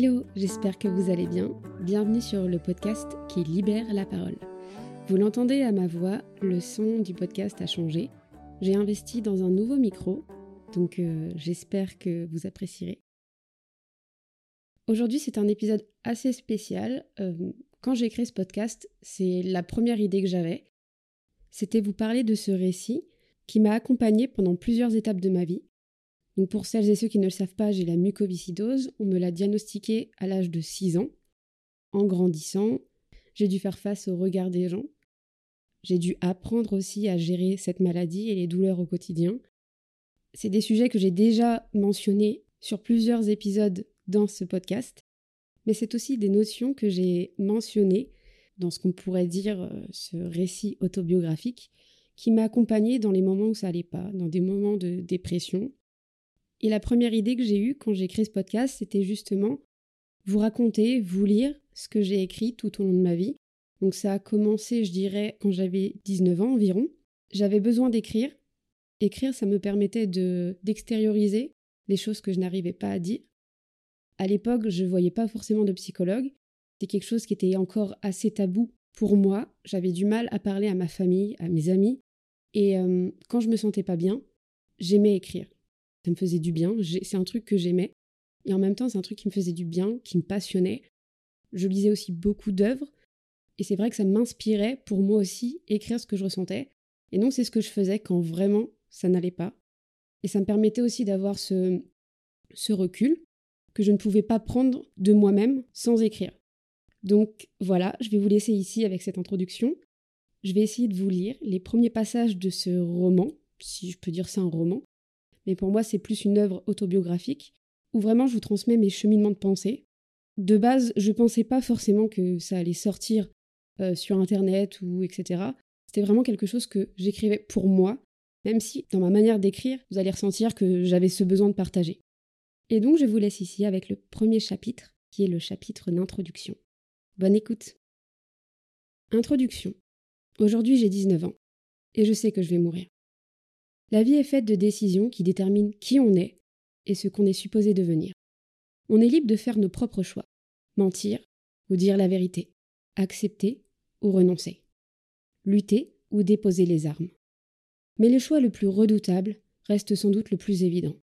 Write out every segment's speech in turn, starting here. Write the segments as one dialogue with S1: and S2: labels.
S1: Hello, j'espère que vous allez bien. Bienvenue sur le podcast qui libère la parole. Vous l'entendez à ma voix, le son du podcast a changé. J'ai investi dans un nouveau micro, donc euh, j'espère que vous apprécierez. Aujourd'hui, c'est un épisode assez spécial. Euh, quand j'ai créé ce podcast, c'est la première idée que j'avais. C'était vous parler de ce récit qui m'a accompagné pendant plusieurs étapes de ma vie donc pour celles et ceux qui ne le savent pas, j'ai la mucoviscidose. On me l'a diagnostiquée à l'âge de 6 ans. En grandissant, j'ai dû faire face au regard des gens. J'ai dû apprendre aussi à gérer cette maladie et les douleurs au quotidien. C'est des sujets que j'ai déjà mentionnés sur plusieurs épisodes dans ce podcast, mais c'est aussi des notions que j'ai mentionnées dans ce qu'on pourrait dire euh, ce récit autobiographique qui m'a accompagné dans les moments où ça allait pas, dans des moments de dépression, et la première idée que j'ai eue quand j'ai créé ce podcast, c'était justement vous raconter, vous lire ce que j'ai écrit tout au long de ma vie. Donc ça a commencé, je dirais, quand j'avais 19 ans environ. J'avais besoin d'écrire. Écrire, ça me permettait de d'extérioriser les choses que je n'arrivais pas à dire. À l'époque, je ne voyais pas forcément de psychologue. C'était quelque chose qui était encore assez tabou pour moi. J'avais du mal à parler à ma famille, à mes amis. Et euh, quand je me sentais pas bien, j'aimais écrire ça me faisait du bien, c'est un truc que j'aimais, et en même temps c'est un truc qui me faisait du bien, qui me passionnait. Je lisais aussi beaucoup d'œuvres, et c'est vrai que ça m'inspirait pour moi aussi écrire ce que je ressentais, et donc c'est ce que je faisais quand vraiment ça n'allait pas. Et ça me permettait aussi d'avoir ce, ce recul que je ne pouvais pas prendre de moi-même sans écrire. Donc voilà, je vais vous laisser ici avec cette introduction. Je vais essayer de vous lire les premiers passages de ce roman, si je peux dire ça un roman, mais pour moi c'est plus une œuvre autobiographique, où vraiment je vous transmets mes cheminements de pensée. De base, je pensais pas forcément que ça allait sortir euh, sur internet ou etc. C'était vraiment quelque chose que j'écrivais pour moi, même si dans ma manière d'écrire, vous allez ressentir que j'avais ce besoin de partager. Et donc je vous laisse ici avec le premier chapitre, qui est le chapitre d'introduction. Bonne écoute. Introduction. Aujourd'hui j'ai 19 ans, et je sais que je vais mourir. La vie est faite de décisions qui déterminent qui on est et ce qu'on est supposé devenir. On est libre de faire nos propres choix, mentir ou dire la vérité, accepter ou renoncer, lutter ou déposer les armes. Mais le choix le plus redoutable reste sans doute le plus évident.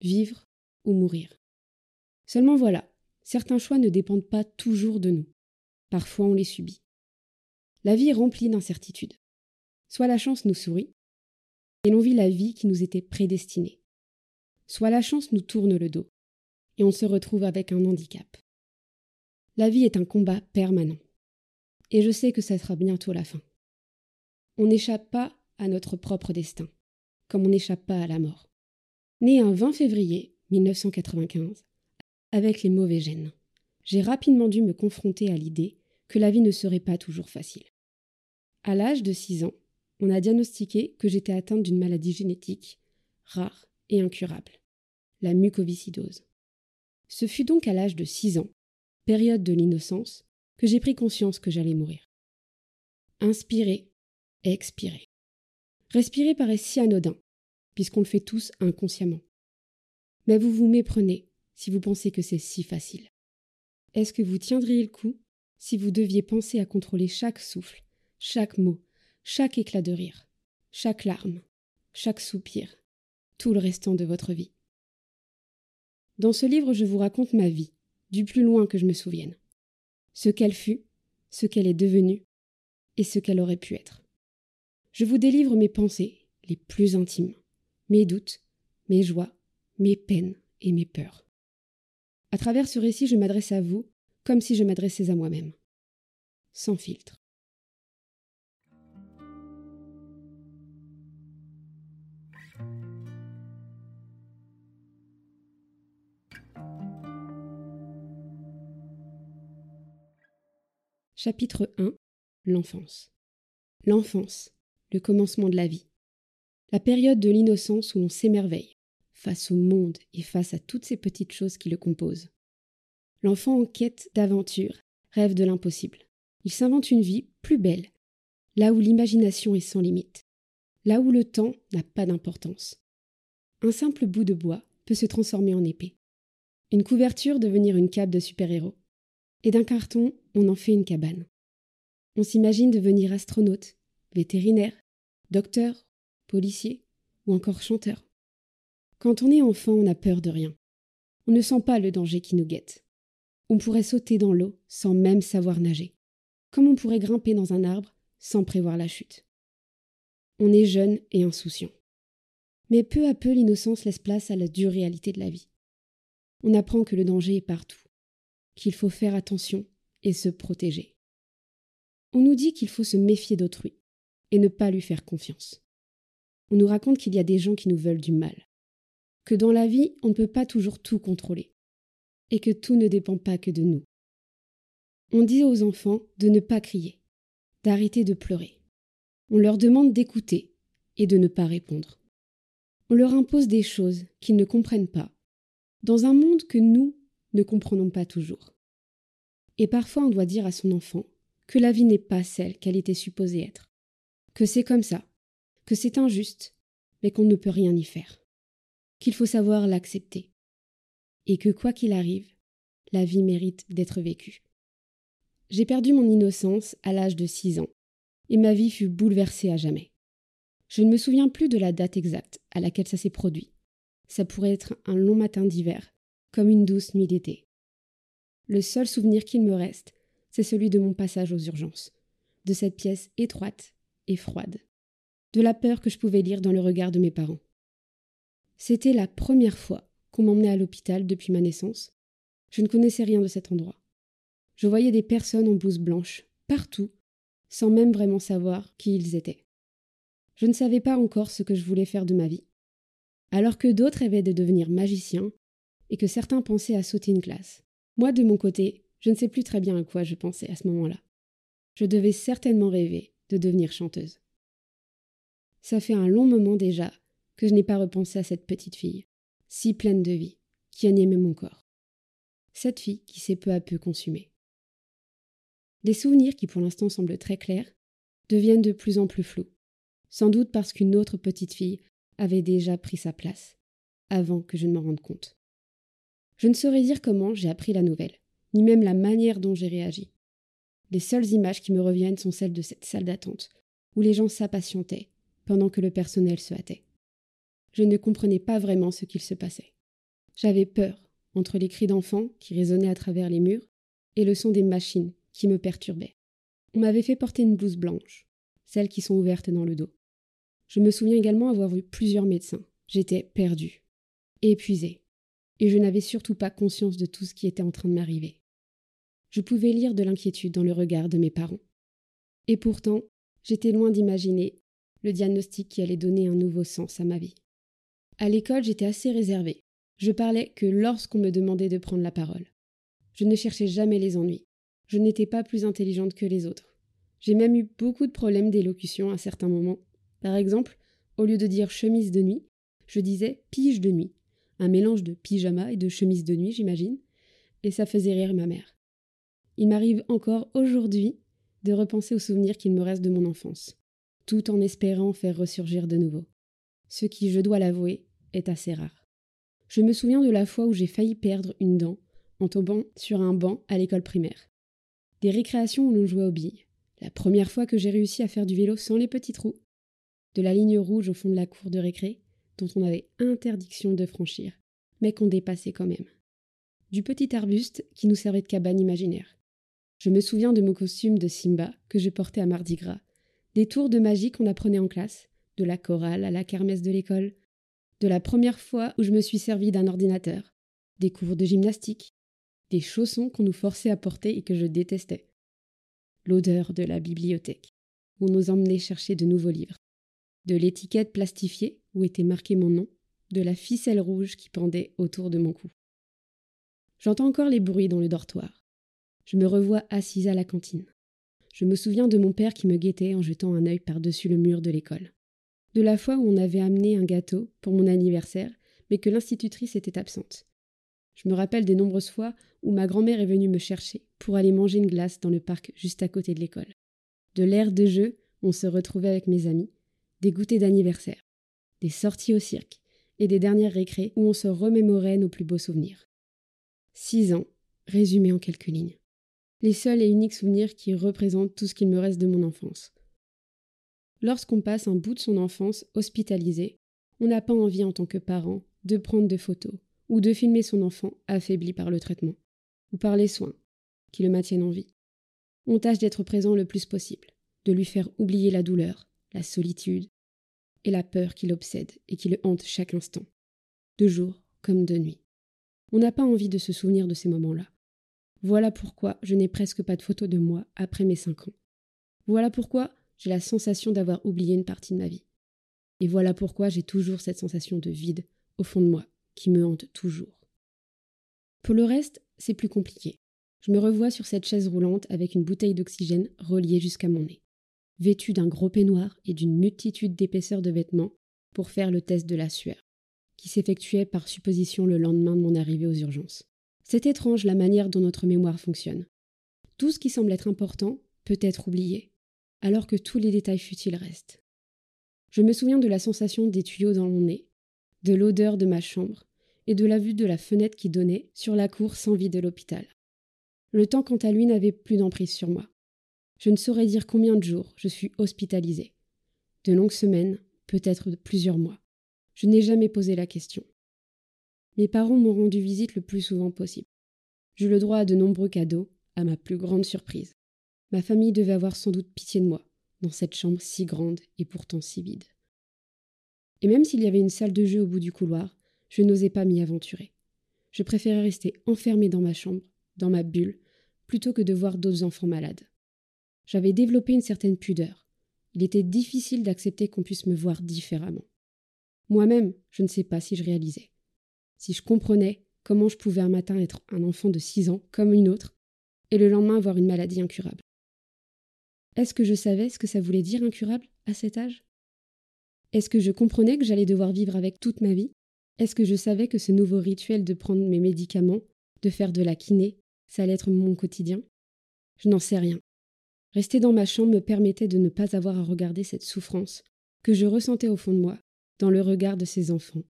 S1: Vivre ou mourir. Seulement voilà, certains choix ne dépendent pas toujours de nous. Parfois on les subit. La vie est remplie d'incertitudes. Soit la chance nous sourit, et l'on vit la vie qui nous était prédestinée. Soit la chance nous tourne le dos, et on se retrouve avec un handicap. La vie est un combat permanent, et je sais que ça sera bientôt la fin. On n'échappe pas à notre propre destin, comme on n'échappe pas à la mort. Né un 20 février 1995, avec les mauvais gènes, j'ai rapidement dû me confronter à l'idée que la vie ne serait pas toujours facile. À l'âge de 6 ans, on a diagnostiqué que j'étais atteinte d'une maladie génétique, rare et incurable, la mucoviscidose. Ce fut donc à l'âge de 6 ans, période de l'innocence, que j'ai pris conscience que j'allais mourir. Inspirer, expirer. Respirer paraît si anodin, puisqu'on le fait tous inconsciemment. Mais vous vous méprenez si vous pensez que c'est si facile. Est-ce que vous tiendriez le coup si vous deviez penser à contrôler chaque souffle, chaque mot, chaque éclat de rire, chaque larme, chaque soupir, tout le restant de votre vie. Dans ce livre, je vous raconte ma vie, du plus loin que je me souvienne. Ce qu'elle fut, ce qu'elle est devenue, et ce qu'elle aurait pu être. Je vous délivre mes pensées, les plus intimes, mes doutes, mes joies, mes peines et mes peurs. À travers ce récit, je m'adresse à vous comme si je m'adressais à moi-même, sans filtre. Chapitre 1 L'enfance. L'enfance, le commencement de la vie. La période de l'innocence où l'on s'émerveille, face au monde et face à toutes ces petites choses qui le composent. L'enfant en quête d'aventure rêve de l'impossible. Il s'invente une vie plus belle, là où l'imagination est sans limite, là où le temps n'a pas d'importance. Un simple bout de bois peut se transformer en épée. Une couverture devenir une cape de super-héros. Et d'un carton, on en fait une cabane. On s'imagine devenir astronaute, vétérinaire, docteur, policier ou encore chanteur. Quand on est enfant, on n'a peur de rien. On ne sent pas le danger qui nous guette. On pourrait sauter dans l'eau sans même savoir nager, comme on pourrait grimper dans un arbre sans prévoir la chute. On est jeune et insouciant. Mais peu à peu, l'innocence laisse place à la dure réalité de la vie. On apprend que le danger est partout, qu'il faut faire attention et se protéger. On nous dit qu'il faut se méfier d'autrui et ne pas lui faire confiance. On nous raconte qu'il y a des gens qui nous veulent du mal, que dans la vie on ne peut pas toujours tout contrôler, et que tout ne dépend pas que de nous. On dit aux enfants de ne pas crier, d'arrêter de pleurer. On leur demande d'écouter et de ne pas répondre. On leur impose des choses qu'ils ne comprennent pas, dans un monde que nous ne comprenons pas toujours. Et parfois on doit dire à son enfant que la vie n'est pas celle qu'elle était supposée être, que c'est comme ça, que c'est injuste, mais qu'on ne peut rien y faire, qu'il faut savoir l'accepter, et que quoi qu'il arrive, la vie mérite d'être vécue. J'ai perdu mon innocence à l'âge de six ans, et ma vie fut bouleversée à jamais. Je ne me souviens plus de la date exacte à laquelle ça s'est produit. Ça pourrait être un long matin d'hiver, comme une douce nuit d'été. Le seul souvenir qu'il me reste, c'est celui de mon passage aux urgences, de cette pièce étroite et froide, de la peur que je pouvais lire dans le regard de mes parents. C'était la première fois qu'on m'emmenait à l'hôpital depuis ma naissance. Je ne connaissais rien de cet endroit. Je voyais des personnes en blouse blanche, partout, sans même vraiment savoir qui ils étaient. Je ne savais pas encore ce que je voulais faire de ma vie. Alors que d'autres rêvaient de devenir magicien, et que certains pensaient à sauter une classe. Moi, de mon côté, je ne sais plus très bien à quoi je pensais à ce moment-là. Je devais certainement rêver de devenir chanteuse. Ça fait un long moment déjà que je n'ai pas repensé à cette petite fille, si pleine de vie, qui animait mon corps. Cette fille qui s'est peu à peu consumée. Les souvenirs qui pour l'instant semblent très clairs deviennent de plus en plus flous, sans doute parce qu'une autre petite fille avait déjà pris sa place, avant que je ne m'en rende compte. Je ne saurais dire comment j'ai appris la nouvelle ni même la manière dont j'ai réagi. Les seules images qui me reviennent sont celles de cette salle d'attente, où les gens s'impatientaient, pendant que le personnel se hâtait. Je ne comprenais pas vraiment ce qu'il se passait. J'avais peur, entre les cris d'enfants qui résonnaient à travers les murs, et le son des machines qui me perturbaient. On m'avait fait porter une blouse blanche, celles qui sont ouvertes dans le dos. Je me souviens également avoir vu plusieurs médecins. J'étais perdue, épuisée, et je n'avais surtout pas conscience de tout ce qui était en train de m'arriver. Je pouvais lire de l'inquiétude dans le regard de mes parents. Et pourtant, j'étais loin d'imaginer le diagnostic qui allait donner un nouveau sens à ma vie. À l'école, j'étais assez réservée. Je parlais que lorsqu'on me demandait de prendre la parole. Je ne cherchais jamais les ennuis. Je n'étais pas plus intelligente que les autres. J'ai même eu beaucoup de problèmes d'élocution à certains moments. Par exemple, au lieu de dire chemise de nuit, je disais pige de nuit un mélange de pyjama et de chemise de nuit, j'imagine, et ça faisait rire ma mère. Il m'arrive encore aujourd'hui de repenser aux souvenirs qu'il me reste de mon enfance, tout en espérant faire ressurgir de nouveau. Ce qui, je dois l'avouer, est assez rare. Je me souviens de la fois où j'ai failli perdre une dent en tombant sur un banc à l'école primaire. Des récréations où l'on jouait aux billes. La première fois que j'ai réussi à faire du vélo sans les petits trous. De la ligne rouge au fond de la cour de récré dont on avait interdiction de franchir, mais qu'on dépassait quand même. Du petit arbuste qui nous servait de cabane imaginaire. Je me souviens de mon costume de Simba que je portais à Mardi Gras, des tours de magie qu'on apprenait en classe, de la chorale à la kermesse de l'école, de la première fois où je me suis servi d'un ordinateur, des cours de gymnastique, des chaussons qu'on nous forçait à porter et que je détestais, l'odeur de la bibliothèque, où on nous emmenait chercher de nouveaux livres, de l'étiquette plastifiée où était marqué mon nom, de la ficelle rouge qui pendait autour de mon cou. J'entends encore les bruits dans le dortoir. Je me revois assise à la cantine. Je me souviens de mon père qui me guettait en jetant un œil par-dessus le mur de l'école. De la fois où on avait amené un gâteau pour mon anniversaire, mais que l'institutrice était absente. Je me rappelle des nombreuses fois où ma grand-mère est venue me chercher pour aller manger une glace dans le parc juste à côté de l'école. De l'air de jeu, on se retrouvait avec mes amis, des goûters d'anniversaire, des sorties au cirque et des dernières récrés où on se remémorait nos plus beaux souvenirs. Six ans, résumés en quelques lignes. Les seuls et uniques souvenirs qui représentent tout ce qu'il me reste de mon enfance. Lorsqu'on passe un bout de son enfance hospitalisé, on n'a pas envie en tant que parent de prendre de photos ou de filmer son enfant affaibli par le traitement ou par les soins qui le maintiennent en vie. On tâche d'être présent le plus possible, de lui faire oublier la douleur, la solitude et la peur qui l'obsède et qui le hante chaque instant, de jour comme de nuit. On n'a pas envie de se souvenir de ces moments-là. Voilà pourquoi je n'ai presque pas de photos de moi après mes cinq ans. Voilà pourquoi j'ai la sensation d'avoir oublié une partie de ma vie. Et voilà pourquoi j'ai toujours cette sensation de vide au fond de moi qui me hante toujours. Pour le reste, c'est plus compliqué. Je me revois sur cette chaise roulante avec une bouteille d'oxygène reliée jusqu'à mon nez, vêtue d'un gros peignoir et d'une multitude d'épaisseurs de vêtements pour faire le test de la sueur, qui s'effectuait par supposition le lendemain de mon arrivée aux urgences. C'est étrange la manière dont notre mémoire fonctionne. Tout ce qui semble être important peut être oublié, alors que tous les détails futiles restent. Je me souviens de la sensation des tuyaux dans mon nez, de l'odeur de ma chambre et de la vue de la fenêtre qui donnait sur la cour sans vie de l'hôpital. Le temps, quant à lui, n'avait plus d'emprise sur moi. Je ne saurais dire combien de jours je suis hospitalisée. De longues semaines, peut-être plusieurs mois. Je n'ai jamais posé la question. Mes parents m'ont rendu visite le plus souvent possible. J'eus le droit à de nombreux cadeaux, à ma plus grande surprise. Ma famille devait avoir sans doute pitié de moi, dans cette chambre si grande et pourtant si vide. Et même s'il y avait une salle de jeu au bout du couloir, je n'osais pas m'y aventurer. Je préférais rester enfermée dans ma chambre, dans ma bulle, plutôt que de voir d'autres enfants malades. J'avais développé une certaine pudeur. Il était difficile d'accepter qu'on puisse me voir différemment. Moi-même, je ne sais pas si je réalisais. Si je comprenais comment je pouvais un matin être un enfant de six ans comme une autre, et le lendemain avoir une maladie incurable. Est-ce que je savais ce que ça voulait dire incurable à cet âge? Est-ce que je comprenais que j'allais devoir vivre avec toute ma vie? Est-ce que je savais que ce nouveau rituel de prendre mes médicaments, de faire de la kiné, ça allait être mon quotidien? Je n'en sais rien. Rester dans ma chambre me permettait de ne pas avoir à regarder cette souffrance que je ressentais au fond de moi, dans le regard de ces enfants,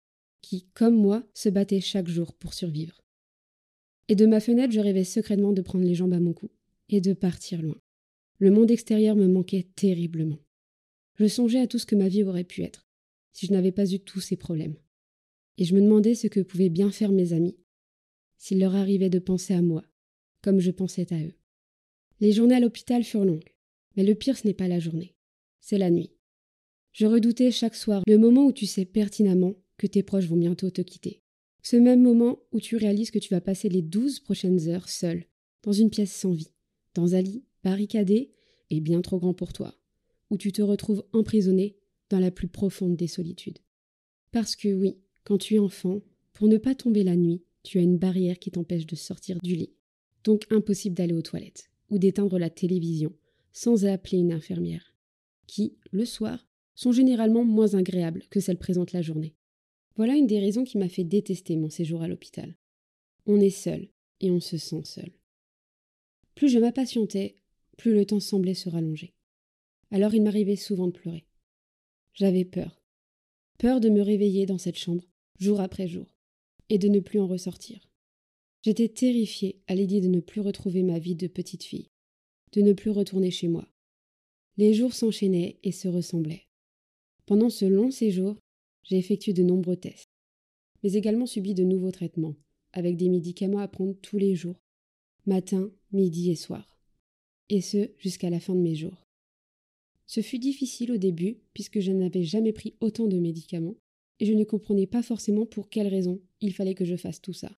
S1: qui, comme moi, se battaient chaque jour pour survivre. Et de ma fenêtre, je rêvais secrètement de prendre les jambes à mon cou et de partir loin. Le monde extérieur me manquait terriblement. Je songeais à tout ce que ma vie aurait pu être, si je n'avais pas eu tous ces problèmes. Et je me demandais ce que pouvaient bien faire mes amis, s'il leur arrivait de penser à moi, comme je pensais à eux. Les journées à l'hôpital furent longues, mais le pire ce n'est pas la journée, c'est la nuit. Je redoutais chaque soir le moment où tu sais pertinemment que tes proches vont bientôt te quitter. Ce même moment où tu réalises que tu vas passer les douze prochaines heures seul, dans une pièce sans vie, dans un lit barricadé et bien trop grand pour toi, où tu te retrouves emprisonné dans la plus profonde des solitudes. Parce que oui, quand tu es enfant, pour ne pas tomber la nuit, tu as une barrière qui t'empêche de sortir du lit. Donc impossible d'aller aux toilettes d'éteindre la télévision sans appeler une infirmière, qui, le soir, sont généralement moins agréables que celles présentes la journée. Voilà une des raisons qui m'a fait détester mon séjour à l'hôpital. On est seul et on se sent seul. Plus je m'impatientais, plus le temps semblait se rallonger. Alors il m'arrivait souvent de pleurer. J'avais peur. Peur de me réveiller dans cette chambre, jour après jour, et de ne plus en ressortir. J'étais terrifiée à l'idée de ne plus retrouver ma vie de petite fille, de ne plus retourner chez moi. Les jours s'enchaînaient et se ressemblaient. Pendant ce long séjour, j'ai effectué de nombreux tests, mais également subi de nouveaux traitements, avec des médicaments à prendre tous les jours, matin, midi et soir et ce jusqu'à la fin de mes jours. Ce fut difficile au début, puisque je n'avais jamais pris autant de médicaments, et je ne comprenais pas forcément pour quelles raisons il fallait que je fasse tout ça.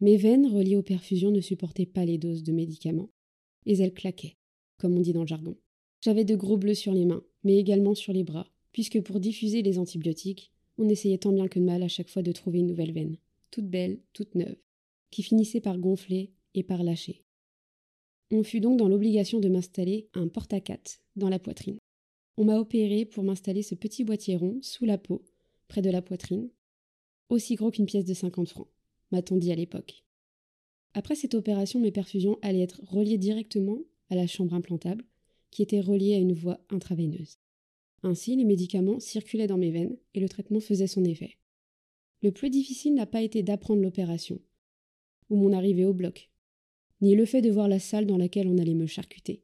S1: Mes veines reliées aux perfusions ne supportaient pas les doses de médicaments, et elles claquaient, comme on dit dans le jargon. J'avais de gros bleus sur les mains, mais également sur les bras, puisque pour diffuser les antibiotiques, on essayait tant bien que mal à chaque fois de trouver une nouvelle veine, toute belle, toute neuve, qui finissait par gonfler et par lâcher. On fut donc dans l'obligation de m'installer un porte-à-quatre dans la poitrine. On m'a opéré pour m'installer ce petit boîtier rond sous la peau, près de la poitrine, aussi gros qu'une pièce de 50 francs, m'a-t-on à l'époque. Après cette opération, mes perfusions allaient être reliées directement à la chambre implantable, qui était reliée à une voie intraveineuse. Ainsi, les médicaments circulaient dans mes veines et le traitement faisait son effet. Le plus difficile n'a pas été d'apprendre l'opération. ou mon arrivée au bloc, ni le fait de voir la salle dans laquelle on allait me charcuter,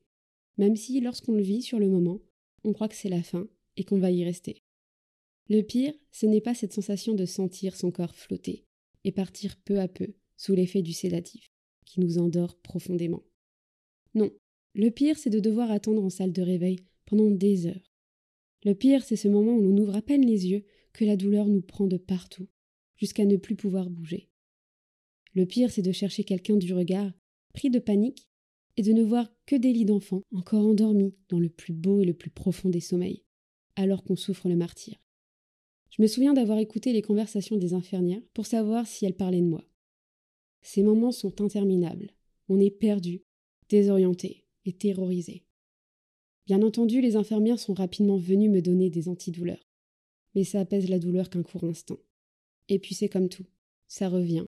S1: même si, lorsqu'on le vit sur le moment, on croit que c'est la fin et qu'on va y rester. Le pire, ce n'est pas cette sensation de sentir son corps flotter et partir peu à peu sous l'effet du sédatif, qui nous endort profondément. Non, le pire, c'est de devoir attendre en salle de réveil pendant des heures. Le pire, c'est ce moment où l'on ouvre à peine les yeux, que la douleur nous prend de partout, jusqu'à ne plus pouvoir bouger. Le pire, c'est de chercher quelqu'un du regard, pris de panique, et de ne voir que des lits d'enfants encore endormis dans le plus beau et le plus profond des sommeils, alors qu'on souffre le martyr. Je me souviens d'avoir écouté les conversations des infirmières pour savoir si elles parlaient de moi. Ces moments sont interminables. On est perdu, désorienté et terrorisé. Bien entendu, les infirmières sont rapidement venues me donner des antidouleurs. Mais ça apaise la douleur qu'un court instant. Et puis c'est comme tout. Ça revient.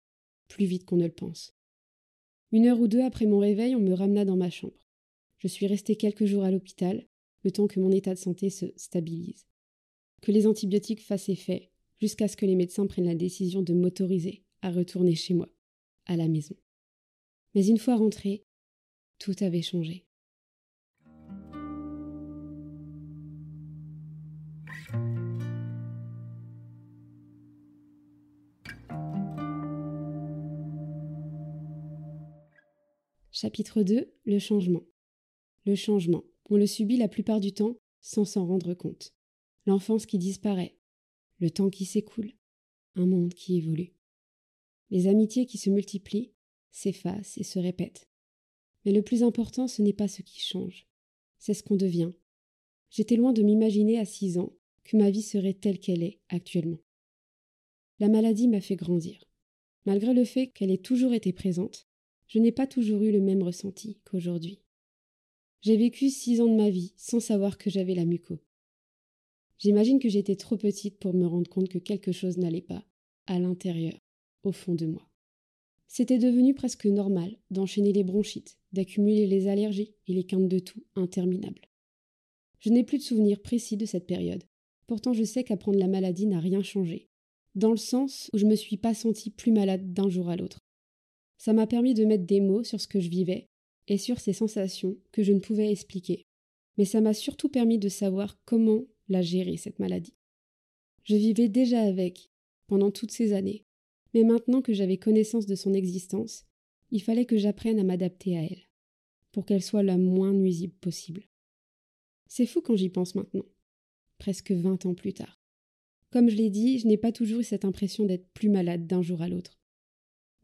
S1: Plus vite qu'on ne le pense. Une heure ou deux après mon réveil, on me ramena dans ma chambre. Je suis restée quelques jours à l'hôpital, le temps que mon état de santé se stabilise. Que les antibiotiques fassent effet, jusqu'à ce que les médecins prennent la décision de m'autoriser à retourner chez moi, à la maison. Mais une fois rentrée, tout avait changé. Chapitre 2 Le changement. Le changement. On le subit la plupart du temps sans s'en rendre compte. L'enfance qui disparaît. Le temps qui s'écoule. Un monde qui évolue. Les amitiés qui se multiplient, s'effacent et se répètent. Mais le plus important, ce n'est pas ce qui change, c'est ce qu'on devient. J'étais loin de m'imaginer à six ans que ma vie serait telle qu'elle est actuellement. La maladie m'a fait grandir. Malgré le fait qu'elle ait toujours été présente, je n'ai pas toujours eu le même ressenti qu'aujourd'hui. J'ai vécu six ans de ma vie sans savoir que j'avais la muco. J'imagine que j'étais trop petite pour me rendre compte que quelque chose n'allait pas, à l'intérieur, au fond de moi. C'était devenu presque normal d'enchaîner les bronchites, d'accumuler les allergies et les quintes de tout interminables. Je n'ai plus de souvenirs précis de cette période. Pourtant, je sais qu'apprendre la maladie n'a rien changé, dans le sens où je me suis pas sentie plus malade d'un jour à l'autre. Ça m'a permis de mettre des mots sur ce que je vivais et sur ces sensations que je ne pouvais expliquer. Mais ça m'a surtout permis de savoir comment la gérer, cette maladie. Je vivais déjà avec, pendant toutes ces années, mais maintenant que j'avais connaissance de son existence, il fallait que j'apprenne à m'adapter à elle, pour qu'elle soit la moins nuisible possible. C'est fou quand j'y pense maintenant, presque vingt ans plus tard. Comme je l'ai dit, je n'ai pas toujours eu cette impression d'être plus malade d'un jour à l'autre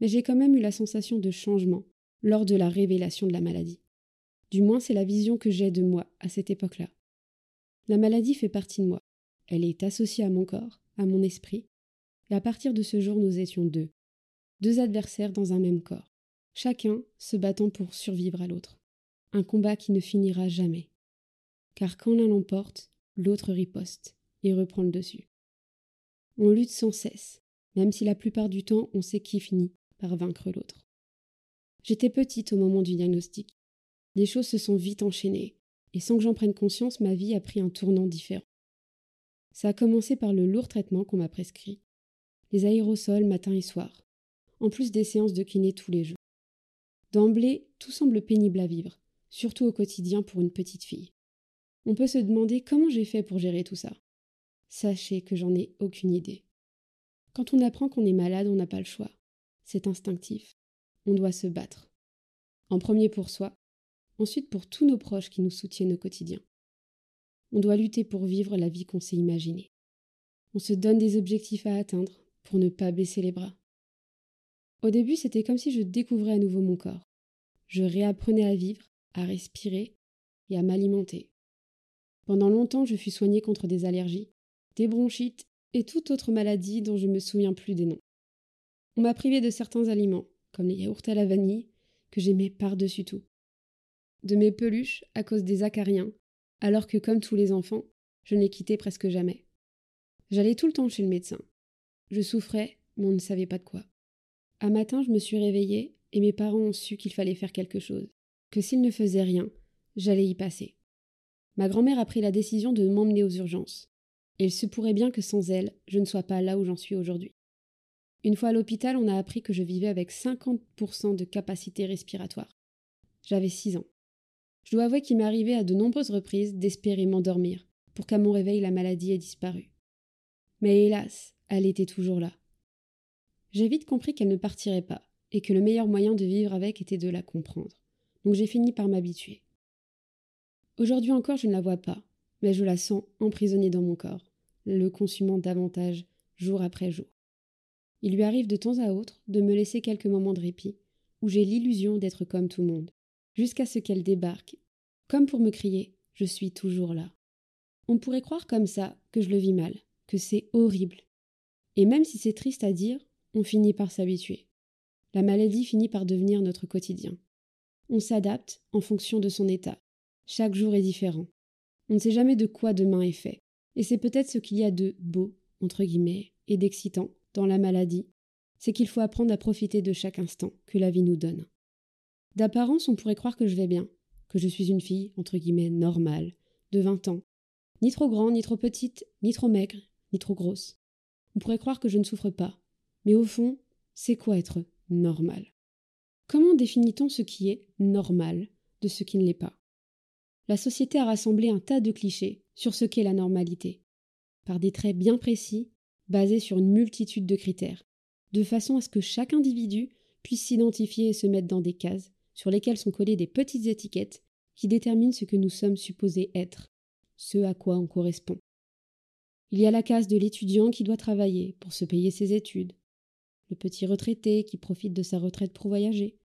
S1: mais j'ai quand même eu la sensation de changement lors de la révélation de la maladie. Du moins, c'est la vision que j'ai de moi à cette époque-là. La maladie fait partie de moi. Elle est associée à mon corps, à mon esprit, et à partir de ce jour, nous étions deux. Deux adversaires dans un même corps, chacun se battant pour survivre à l'autre. Un combat qui ne finira jamais. Car quand l'un l'emporte, l'autre riposte et reprend le dessus. On lutte sans cesse, même si la plupart du temps on sait qui finit, vaincre l'autre. J'étais petite au moment du diagnostic. Les choses se sont vite enchaînées, et sans que j'en prenne conscience, ma vie a pris un tournant différent. Ça a commencé par le lourd traitement qu'on m'a prescrit, les aérosols matin et soir, en plus des séances de kiné tous les jours. D'emblée, tout semble pénible à vivre, surtout au quotidien pour une petite fille. On peut se demander comment j'ai fait pour gérer tout ça. Sachez que j'en ai aucune idée. Quand on apprend qu'on est malade, on n'a pas le choix. C'est instinctif. On doit se battre. En premier pour soi, ensuite pour tous nos proches qui nous soutiennent au quotidien. On doit lutter pour vivre la vie qu'on s'est imaginée. On se donne des objectifs à atteindre pour ne pas baisser les bras. Au début, c'était comme si je découvrais à nouveau mon corps. Je réapprenais à vivre, à respirer et à m'alimenter. Pendant longtemps, je fus soignée contre des allergies, des bronchites et toute autre maladie dont je me souviens plus des noms. On m'a privé de certains aliments, comme les yaourts à la vanille, que j'aimais par-dessus tout. De mes peluches à cause des acariens, alors que comme tous les enfants, je les quittais presque jamais. J'allais tout le temps chez le médecin. Je souffrais, mais on ne savait pas de quoi. Un matin, je me suis réveillée et mes parents ont su qu'il fallait faire quelque chose, que s'ils ne faisaient rien, j'allais y passer. Ma grand-mère a pris la décision de m'emmener aux urgences. Et il se pourrait bien que sans elle, je ne sois pas là où j'en suis aujourd'hui. Une fois à l'hôpital, on a appris que je vivais avec 50% de capacité respiratoire. J'avais 6 ans. Je dois avouer qu'il m'est arrivé à de nombreuses reprises d'espérer m'endormir, pour qu'à mon réveil la maladie ait disparu. Mais hélas, elle était toujours là. J'ai vite compris qu'elle ne partirait pas, et que le meilleur moyen de vivre avec était de la comprendre. Donc j'ai fini par m'habituer. Aujourd'hui encore, je ne la vois pas, mais je la sens emprisonnée dans mon corps, le consumant davantage jour après jour. Il lui arrive de temps à autre de me laisser quelques moments de répit, où j'ai l'illusion d'être comme tout le monde, jusqu'à ce qu'elle débarque, comme pour me crier Je suis toujours là. On pourrait croire comme ça que je le vis mal, que c'est horrible. Et même si c'est triste à dire, on finit par s'habituer. La maladie finit par devenir notre quotidien. On s'adapte en fonction de son état. Chaque jour est différent. On ne sait jamais de quoi demain est fait. Et c'est peut-être ce qu'il y a de beau, entre guillemets, et d'excitant dans la maladie, c'est qu'il faut apprendre à profiter de chaque instant que la vie nous donne. D'apparence, on pourrait croire que je vais bien, que je suis une fille, entre guillemets, normale, de 20 ans, ni trop grande, ni trop petite, ni trop maigre, ni trop grosse. On pourrait croire que je ne souffre pas. Mais au fond, c'est quoi être normal? Comment définit-on ce qui est normal de ce qui ne l'est pas? La société a rassemblé un tas de clichés sur ce qu'est la normalité, par des traits bien précis, basés sur une multitude de critères, de façon à ce que chaque individu puisse s'identifier et se mettre dans des cases sur lesquelles sont collées des petites étiquettes qui déterminent ce que nous sommes supposés être, ce à quoi on correspond. Il y a la case de l'étudiant qui doit travailler pour se payer ses études, le petit retraité qui profite de sa retraite pour voyager,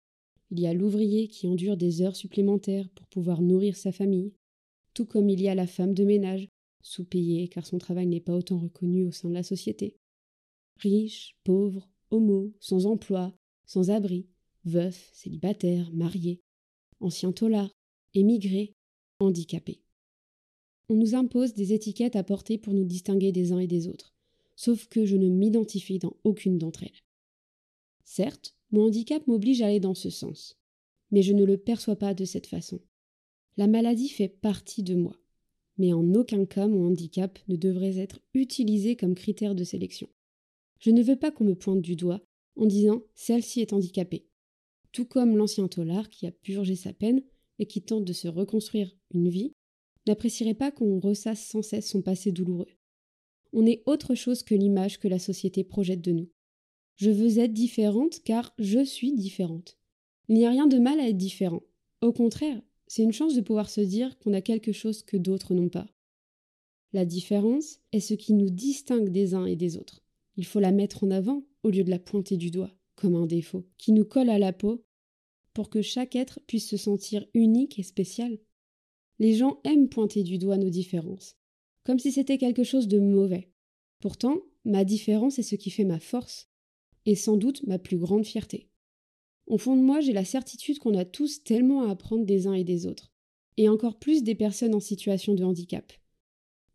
S1: il y a l'ouvrier qui endure des heures supplémentaires pour pouvoir nourrir sa famille, tout comme il y a la femme de ménage, sous-payée car son travail n'est pas autant reconnu au sein de la société. Riche, pauvre, homo, sans emploi, sans abri, veuf, célibataire, marié, ancien tolard, émigré, handicapé. On nous impose des étiquettes à porter pour nous distinguer des uns et des autres, sauf que je ne m'identifie dans aucune d'entre elles. Certes, mon handicap m'oblige à aller dans ce sens, mais je ne le perçois pas de cette façon. La maladie fait partie de moi, mais en aucun cas mon handicap ne devrait être utilisé comme critère de sélection. Je ne veux pas qu'on me pointe du doigt en disant celle-ci est handicapée. Tout comme l'ancien tolard qui a purgé sa peine et qui tente de se reconstruire une vie, n'apprécierait pas qu'on ressasse sans cesse son passé douloureux. On est autre chose que l'image que la société projette de nous. Je veux être différente car je suis différente. Il n'y a rien de mal à être différent. Au contraire, c'est une chance de pouvoir se dire qu'on a quelque chose que d'autres n'ont pas. La différence est ce qui nous distingue des uns et des autres. Il faut la mettre en avant au lieu de la pointer du doigt, comme un défaut, qui nous colle à la peau, pour que chaque être puisse se sentir unique et spécial. Les gens aiment pointer du doigt nos différences, comme si c'était quelque chose de mauvais. Pourtant, ma différence est ce qui fait ma force, et sans doute ma plus grande fierté. Au fond de moi, j'ai la certitude qu'on a tous tellement à apprendre des uns et des autres, et encore plus des personnes en situation de handicap.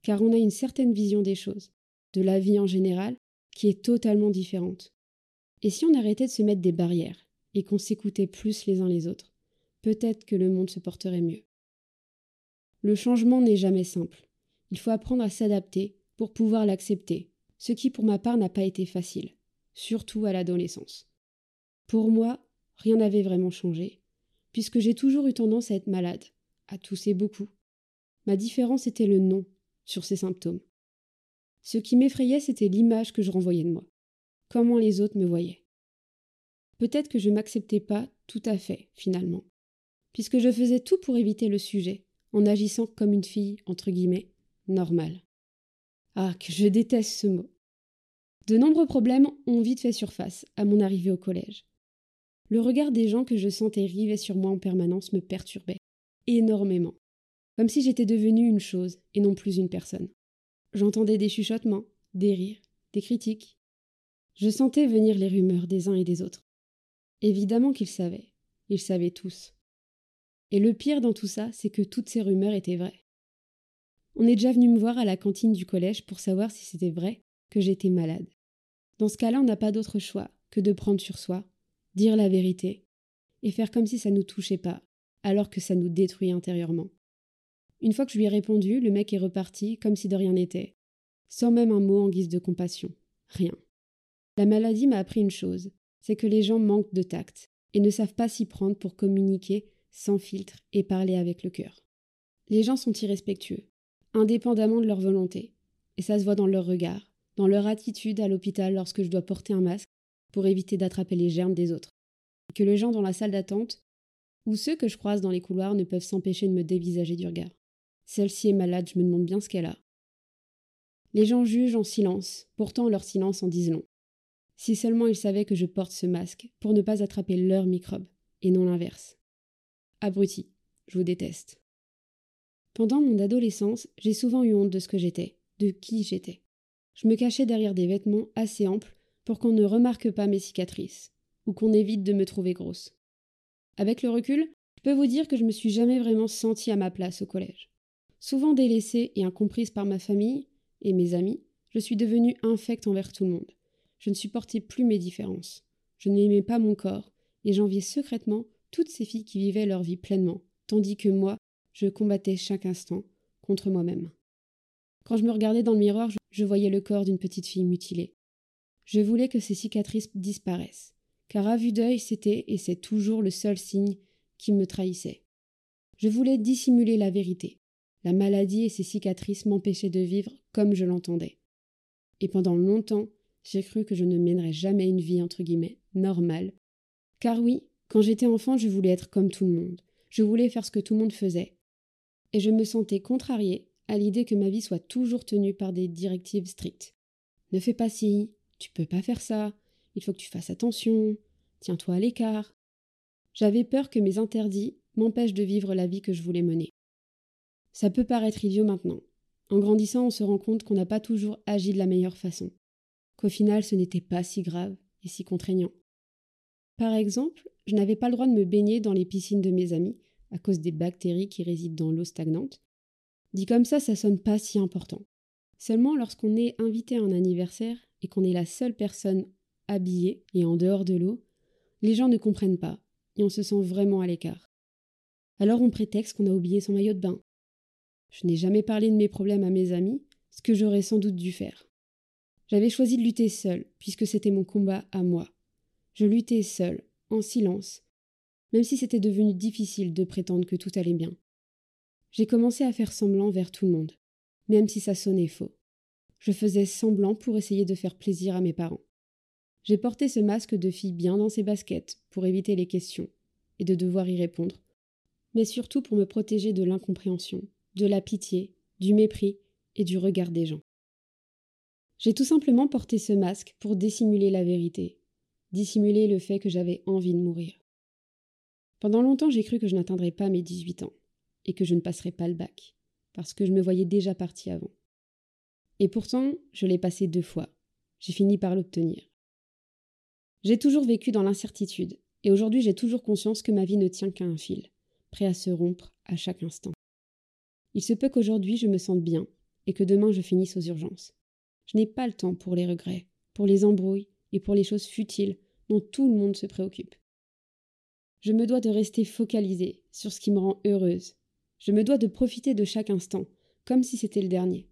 S1: Car on a une certaine vision des choses, de la vie en général, qui est totalement différente. Et si on arrêtait de se mettre des barrières, et qu'on s'écoutait plus les uns les autres, peut-être que le monde se porterait mieux. Le changement n'est jamais simple. Il faut apprendre à s'adapter pour pouvoir l'accepter, ce qui pour ma part n'a pas été facile, surtout à l'adolescence. Pour moi, rien n'avait vraiment changé, puisque j'ai toujours eu tendance à être malade, à tousser beaucoup. Ma différence était le nom sur ces symptômes. Ce qui m'effrayait, c'était l'image que je renvoyais de moi, comment les autres me voyaient. Peut-être que je m'acceptais pas tout à fait, finalement, puisque je faisais tout pour éviter le sujet, en agissant comme une fille, entre guillemets, normale. Ah, que je déteste ce mot. De nombreux problèmes ont vite fait surface à mon arrivée au collège. Le regard des gens que je sentais river sur moi en permanence me perturbait énormément, comme si j'étais devenue une chose et non plus une personne. J'entendais des chuchotements, des rires, des critiques. Je sentais venir les rumeurs des uns et des autres. Évidemment qu'ils savaient, ils savaient tous. Et le pire dans tout ça, c'est que toutes ces rumeurs étaient vraies. On est déjà venu me voir à la cantine du collège pour savoir si c'était vrai que j'étais malade. Dans ce cas-là, on n'a pas d'autre choix que de prendre sur soi, dire la vérité, et faire comme si ça ne nous touchait pas, alors que ça nous détruit intérieurement. Une fois que je lui ai répondu, le mec est reparti comme si de rien n'était, sans même un mot en guise de compassion. Rien. La maladie m'a appris une chose, c'est que les gens manquent de tact et ne savent pas s'y prendre pour communiquer sans filtre et parler avec le cœur. Les gens sont irrespectueux, indépendamment de leur volonté, et ça se voit dans leur regard, dans leur attitude à l'hôpital lorsque je dois porter un masque pour éviter d'attraper les germes des autres. Que les gens dans la salle d'attente ou ceux que je croise dans les couloirs ne peuvent s'empêcher de me dévisager du regard. Celle-ci est malade, je me demande bien ce qu'elle a. Les gens jugent en silence, pourtant leur silence en disent long. Si seulement ils savaient que je porte ce masque pour ne pas attraper leur microbe, et non l'inverse. Abruti, je vous déteste. Pendant mon adolescence, j'ai souvent eu honte de ce que j'étais, de qui j'étais. Je me cachais derrière des vêtements assez amples pour qu'on ne remarque pas mes cicatrices, ou qu'on évite de me trouver grosse. Avec le recul, je peux vous dire que je me suis jamais vraiment sentie à ma place au collège. Souvent délaissée et incomprise par ma famille et mes amis, je suis devenue infecte envers tout le monde. Je ne supportais plus mes différences. Je n'aimais pas mon corps, et j'enviais secrètement toutes ces filles qui vivaient leur vie pleinement, tandis que moi, je combattais chaque instant contre moi-même. Quand je me regardais dans le miroir, je voyais le corps d'une petite fille mutilée. Je voulais que ces cicatrices disparaissent, car à vue d'œil, c'était et c'est toujours le seul signe qui me trahissait. Je voulais dissimuler la vérité. La maladie et ses cicatrices m'empêchaient de vivre comme je l'entendais. Et pendant longtemps, j'ai cru que je ne mènerais jamais une vie entre guillemets normale. Car oui, quand j'étais enfant, je voulais être comme tout le monde. Je voulais faire ce que tout le monde faisait. Et je me sentais contrariée à l'idée que ma vie soit toujours tenue par des directives strictes. Ne fais pas ci, tu peux pas faire ça, il faut que tu fasses attention, tiens-toi à l'écart. J'avais peur que mes interdits m'empêchent de vivre la vie que je voulais mener. Ça peut paraître idiot maintenant. En grandissant, on se rend compte qu'on n'a pas toujours agi de la meilleure façon, qu'au final ce n'était pas si grave et si contraignant. Par exemple, je n'avais pas le droit de me baigner dans les piscines de mes amis à cause des bactéries qui résident dans l'eau stagnante. Dit comme ça, ça sonne pas si important. Seulement lorsqu'on est invité à un anniversaire et qu'on est la seule personne habillé et en dehors de l'eau, les gens ne comprennent pas et on se sent vraiment à l'écart. Alors on prétexte qu'on a oublié son maillot de bain. Je n'ai jamais parlé de mes problèmes à mes amis, ce que j'aurais sans doute dû faire. J'avais choisi de lutter seul, puisque c'était mon combat à moi. Je luttais seul, en silence, même si c'était devenu difficile de prétendre que tout allait bien. J'ai commencé à faire semblant vers tout le monde, même si ça sonnait faux. Je faisais semblant pour essayer de faire plaisir à mes parents. J'ai porté ce masque de fille bien dans ses baskets pour éviter les questions et de devoir y répondre, mais surtout pour me protéger de l'incompréhension, de la pitié, du mépris et du regard des gens. J'ai tout simplement porté ce masque pour dissimuler la vérité, dissimuler le fait que j'avais envie de mourir. Pendant longtemps, j'ai cru que je n'atteindrais pas mes 18 ans et que je ne passerais pas le bac, parce que je me voyais déjà partie avant. Et pourtant, je l'ai passé deux fois. J'ai fini par l'obtenir. J'ai toujours vécu dans l'incertitude, et aujourd'hui j'ai toujours conscience que ma vie ne tient qu'à un fil, prêt à se rompre à chaque instant. Il se peut qu'aujourd'hui je me sente bien, et que demain je finisse aux urgences. Je n'ai pas le temps pour les regrets, pour les embrouilles et pour les choses futiles dont tout le monde se préoccupe. Je me dois de rester focalisée sur ce qui me rend heureuse. Je me dois de profiter de chaque instant, comme si c'était le dernier,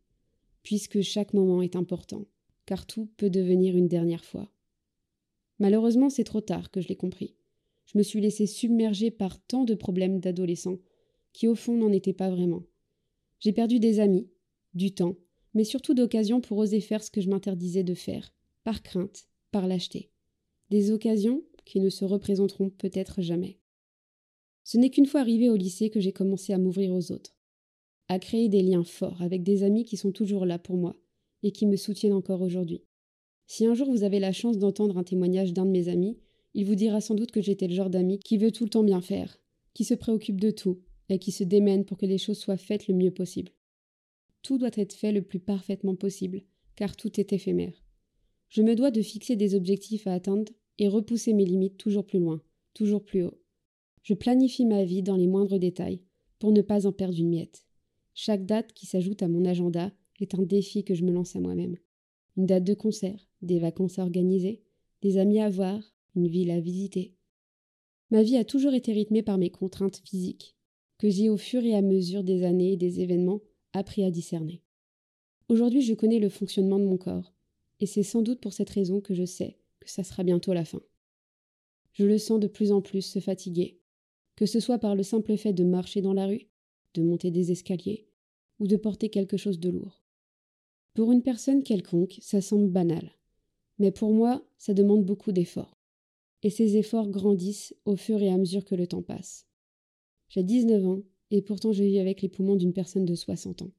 S1: puisque chaque moment est important, car tout peut devenir une dernière fois. Malheureusement, c'est trop tard que je l'ai compris. Je me suis laissé submerger par tant de problèmes d'adolescents, qui au fond n'en étaient pas vraiment. J'ai perdu des amis, du temps, mais surtout d'occasions pour oser faire ce que je m'interdisais de faire, par crainte, par lâcheté. Des occasions qui ne se représenteront peut-être jamais. Ce n'est qu'une fois arrivé au lycée que j'ai commencé à m'ouvrir aux autres, à créer des liens forts avec des amis qui sont toujours là pour moi et qui me soutiennent encore aujourd'hui. Si un jour vous avez la chance d'entendre un témoignage d'un de mes amis, il vous dira sans doute que j'étais le genre d'ami qui veut tout le temps bien faire, qui se préoccupe de tout, et qui se démène pour que les choses soient faites le mieux possible. Tout doit être fait le plus parfaitement possible, car tout est éphémère. Je me dois de fixer des objectifs à atteindre et repousser mes limites toujours plus loin, toujours plus haut. Je planifie ma vie dans les moindres détails, pour ne pas en perdre une miette. Chaque date qui s'ajoute à mon agenda est un défi que je me lance à moi-même. Une date de concert, des vacances à organiser, des amis à voir, une ville à visiter. Ma vie a toujours été rythmée par mes contraintes physiques, que j'ai au fur et à mesure des années et des événements appris à discerner. Aujourd'hui, je connais le fonctionnement de mon corps, et c'est sans doute pour cette raison que je sais que ça sera bientôt la fin. Je le sens de plus en plus se fatiguer, que ce soit par le simple fait de marcher dans la rue, de monter des escaliers, ou de porter quelque chose de lourd. Pour une personne quelconque, ça semble banal. Mais pour moi, ça demande beaucoup d'efforts. Et ces efforts grandissent au fur et à mesure que le temps passe. J'ai 19 ans, et pourtant je vis avec les poumons d'une personne de 60 ans.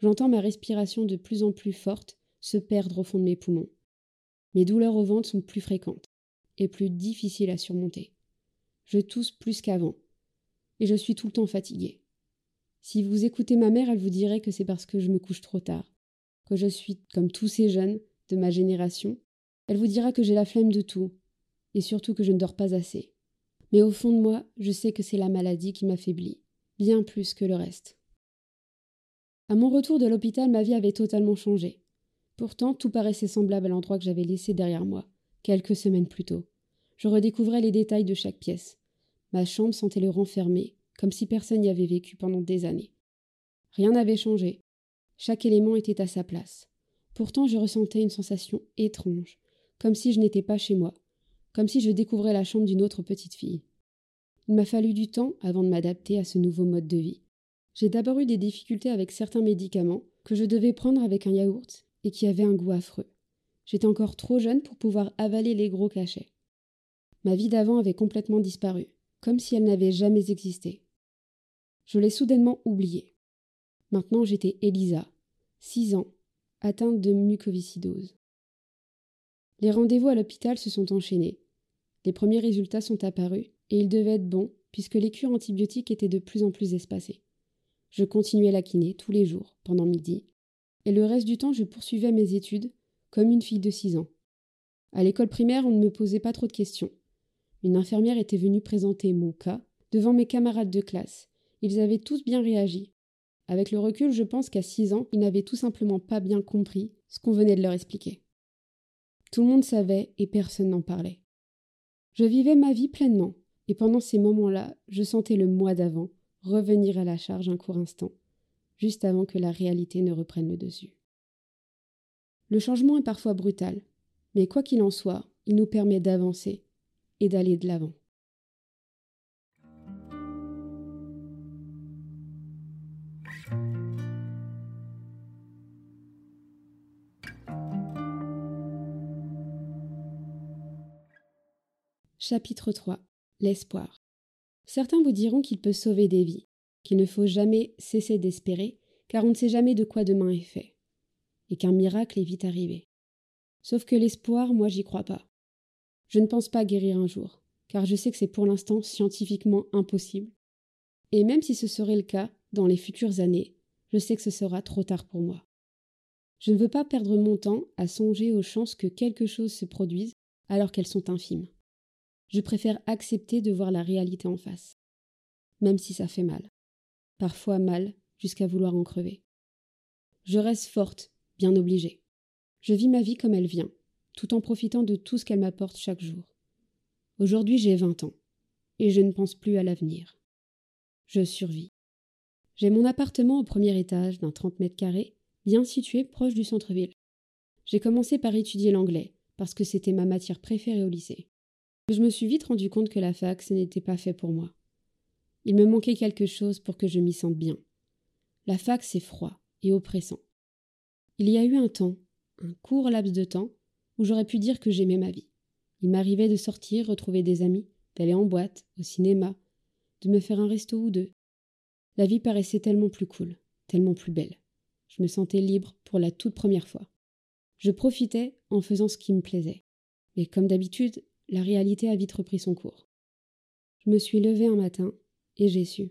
S1: J'entends ma respiration de plus en plus forte se perdre au fond de mes poumons. Mes douleurs au ventre sont plus fréquentes et plus difficiles à surmonter. Je tousse plus qu'avant, et je suis tout le temps fatiguée. Si vous écoutez ma mère, elle vous dirait que c'est parce que je me couche trop tard, que je suis comme tous ces jeunes de ma génération. Elle vous dira que j'ai la flemme de tout, et surtout que je ne dors pas assez. Mais au fond de moi, je sais que c'est la maladie qui m'affaiblit, bien plus que le reste. À mon retour de l'hôpital, ma vie avait totalement changé. Pourtant, tout paraissait semblable à l'endroit que j'avais laissé derrière moi, quelques semaines plus tôt. Je redécouvrais les détails de chaque pièce. Ma chambre sentait le renfermer, comme si personne n'y avait vécu pendant des années. Rien n'avait changé. Chaque élément était à sa place. Pourtant, je ressentais une sensation étrange, comme si je n'étais pas chez moi, comme si je découvrais la chambre d'une autre petite fille. Il m'a fallu du temps avant de m'adapter à ce nouveau mode de vie. J'ai d'abord eu des difficultés avec certains médicaments que je devais prendre avec un yaourt et qui avaient un goût affreux. J'étais encore trop jeune pour pouvoir avaler les gros cachets. Ma vie d'avant avait complètement disparu, comme si elle n'avait jamais existé. Je l'ai soudainement oubliée. Maintenant j'étais Elisa, six ans, atteinte de mucoviscidose. Les rendez-vous à l'hôpital se sont enchaînés. Les premiers résultats sont apparus, et ils devaient être bons, puisque les cures antibiotiques étaient de plus en plus espacées. Je continuais la kiné tous les jours, pendant midi, et le reste du temps je poursuivais mes études, comme une fille de six ans. À l'école primaire, on ne me posait pas trop de questions. Une infirmière était venue présenter mon cas devant mes camarades de classe. Ils avaient tous bien réagi. Avec le recul, je pense qu'à six ans, ils n'avaient tout simplement pas bien compris ce qu'on venait de leur expliquer. Tout le monde savait et personne n'en parlait. Je vivais ma vie pleinement, et pendant ces moments-là, je sentais le mois d'avant revenir à la charge un court instant, juste avant que la réalité ne reprenne le dessus. Le changement est parfois brutal, mais quoi qu'il en soit, il nous permet d'avancer et d'aller de l'avant. Chapitre 3 L'espoir. Certains vous diront qu'il peut sauver des vies, qu'il ne faut jamais cesser d'espérer, car on ne sait jamais de quoi demain est fait, et qu'un miracle est vite arrivé. Sauf que l'espoir, moi j'y crois pas. Je ne pense pas guérir un jour, car je sais que c'est pour l'instant scientifiquement impossible. Et même si ce serait le cas, dans les futures années, je sais que ce sera trop tard pour moi. Je ne veux pas perdre mon temps à songer aux chances que quelque chose se produise alors qu'elles sont infimes. Je préfère accepter de voir la réalité en face, même si ça fait mal. Parfois mal jusqu'à vouloir en crever. Je reste forte, bien obligée. Je vis ma vie comme elle vient, tout en profitant de tout ce qu'elle m'apporte chaque jour. Aujourd'hui j'ai vingt ans, et je ne pense plus à l'avenir. Je survis. J'ai mon appartement au premier étage d'un trente mètres carrés, bien situé proche du centre-ville. J'ai commencé par étudier l'anglais, parce que c'était ma matière préférée au lycée. Je me suis vite rendu compte que la fac, ce n'était pas fait pour moi. Il me manquait quelque chose pour que je m'y sente bien. La fac, c'est froid et oppressant. Il y a eu un temps, un court laps de temps, où j'aurais pu dire que j'aimais ma vie. Il m'arrivait de sortir, retrouver des amis, d'aller en boîte, au cinéma, de me faire un resto ou deux. La vie paraissait tellement plus cool, tellement plus belle. Je me sentais libre pour la toute première fois. Je profitais en faisant ce qui me plaisait. Mais comme d'habitude, la réalité a vite repris son cours. Je me suis levée un matin et j'ai su.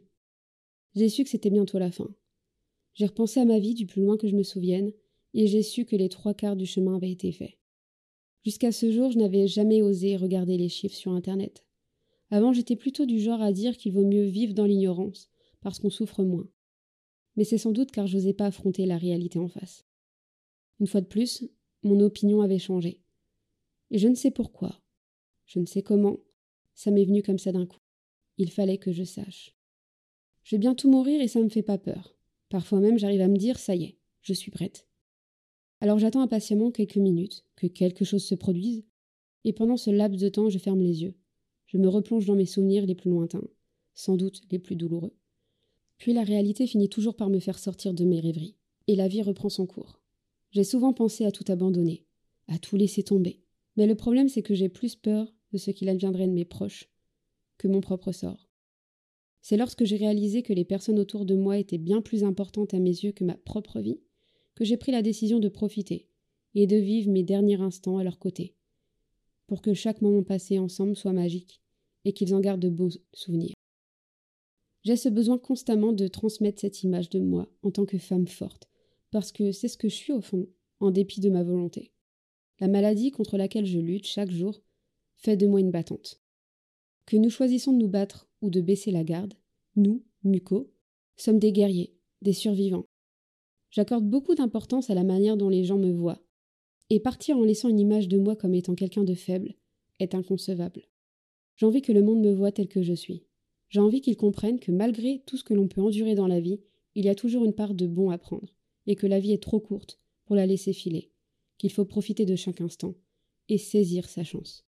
S1: J'ai su que c'était bientôt la fin. J'ai repensé à ma vie du plus loin que je me souvienne et j'ai su que les trois quarts du chemin avaient été faits. Jusqu'à ce jour, je n'avais jamais osé regarder les chiffres sur Internet. Avant, j'étais plutôt du genre à dire qu'il vaut mieux vivre dans l'ignorance, parce qu'on souffre moins. Mais c'est sans doute car je n'osais pas affronter la réalité en face. Une fois de plus, mon opinion avait changé. Et je ne sais pourquoi, je ne sais comment, ça m'est venu comme ça d'un coup. Il fallait que je sache. Je vais bientôt mourir et ça me fait pas peur. Parfois même j'arrive à me dire ça y est, je suis prête. Alors j'attends impatiemment quelques minutes, que quelque chose se produise, et pendant ce laps de temps, je ferme les yeux. Je me replonge dans mes souvenirs les plus lointains, sans doute les plus douloureux. Puis la réalité finit toujours par me faire sortir de mes rêveries, et la vie reprend son cours. J'ai souvent pensé à tout abandonner, à tout laisser tomber. Mais le problème, c'est que j'ai plus peur de ce qu'il adviendrait de mes proches que mon propre sort. C'est lorsque j'ai réalisé que les personnes autour de moi étaient bien plus importantes à mes yeux que ma propre vie, que j'ai pris la décision de profiter et de vivre mes derniers instants à leur côté, pour que chaque moment passé ensemble soit magique et qu'ils en gardent de beaux souvenirs. J'ai ce besoin constamment de transmettre cette image de moi en tant que femme forte, parce que c'est ce que je suis au fond, en dépit de ma volonté. La maladie contre laquelle je lutte chaque jour fait de moi une battante. Que nous choisissons de nous battre ou de baisser la garde, nous, mucos, sommes des guerriers, des survivants. J'accorde beaucoup d'importance à la manière dont les gens me voient, et partir en laissant une image de moi comme étant quelqu'un de faible est inconcevable. J'ai que le monde me voie tel que je suis. J'ai envie qu'il comprenne que malgré tout ce que l'on peut endurer dans la vie, il y a toujours une part de bon à prendre, et que la vie est trop courte pour la laisser filer, qu'il faut profiter de chaque instant et saisir sa chance.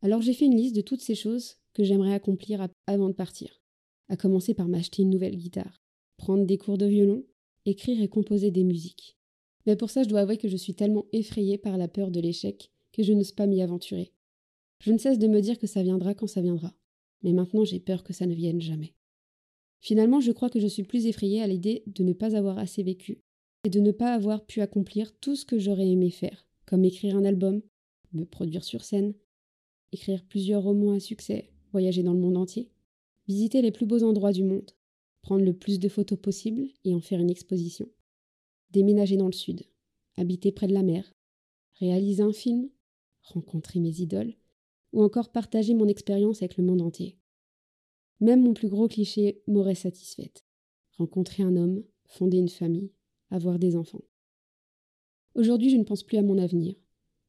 S1: Alors j'ai fait une liste de toutes ces choses que j'aimerais accomplir avant de partir, à commencer par m'acheter une nouvelle guitare, prendre des cours de violon, écrire et composer des musiques. Mais pour ça, je dois avouer que je suis tellement effrayée par la peur de l'échec que je n'ose pas m'y aventurer. Je ne cesse de me dire que ça viendra quand ça viendra, mais maintenant j'ai peur que ça ne vienne jamais. Finalement, je crois que je suis plus effrayée à l'idée de ne pas avoir assez vécu et de ne pas avoir pu accomplir tout ce que j'aurais aimé faire, comme écrire un album, me produire sur scène, écrire plusieurs romans à succès, voyager dans le monde entier, visiter les plus beaux endroits du monde, prendre le plus de photos possible et en faire une exposition, déménager dans le sud, habiter près de la mer, réaliser un film, rencontrer mes idoles, ou encore partager mon expérience avec le monde entier. Même mon plus gros cliché m'aurait satisfaite. Rencontrer un homme, fonder une famille, avoir des enfants. Aujourd'hui, je ne pense plus à mon avenir.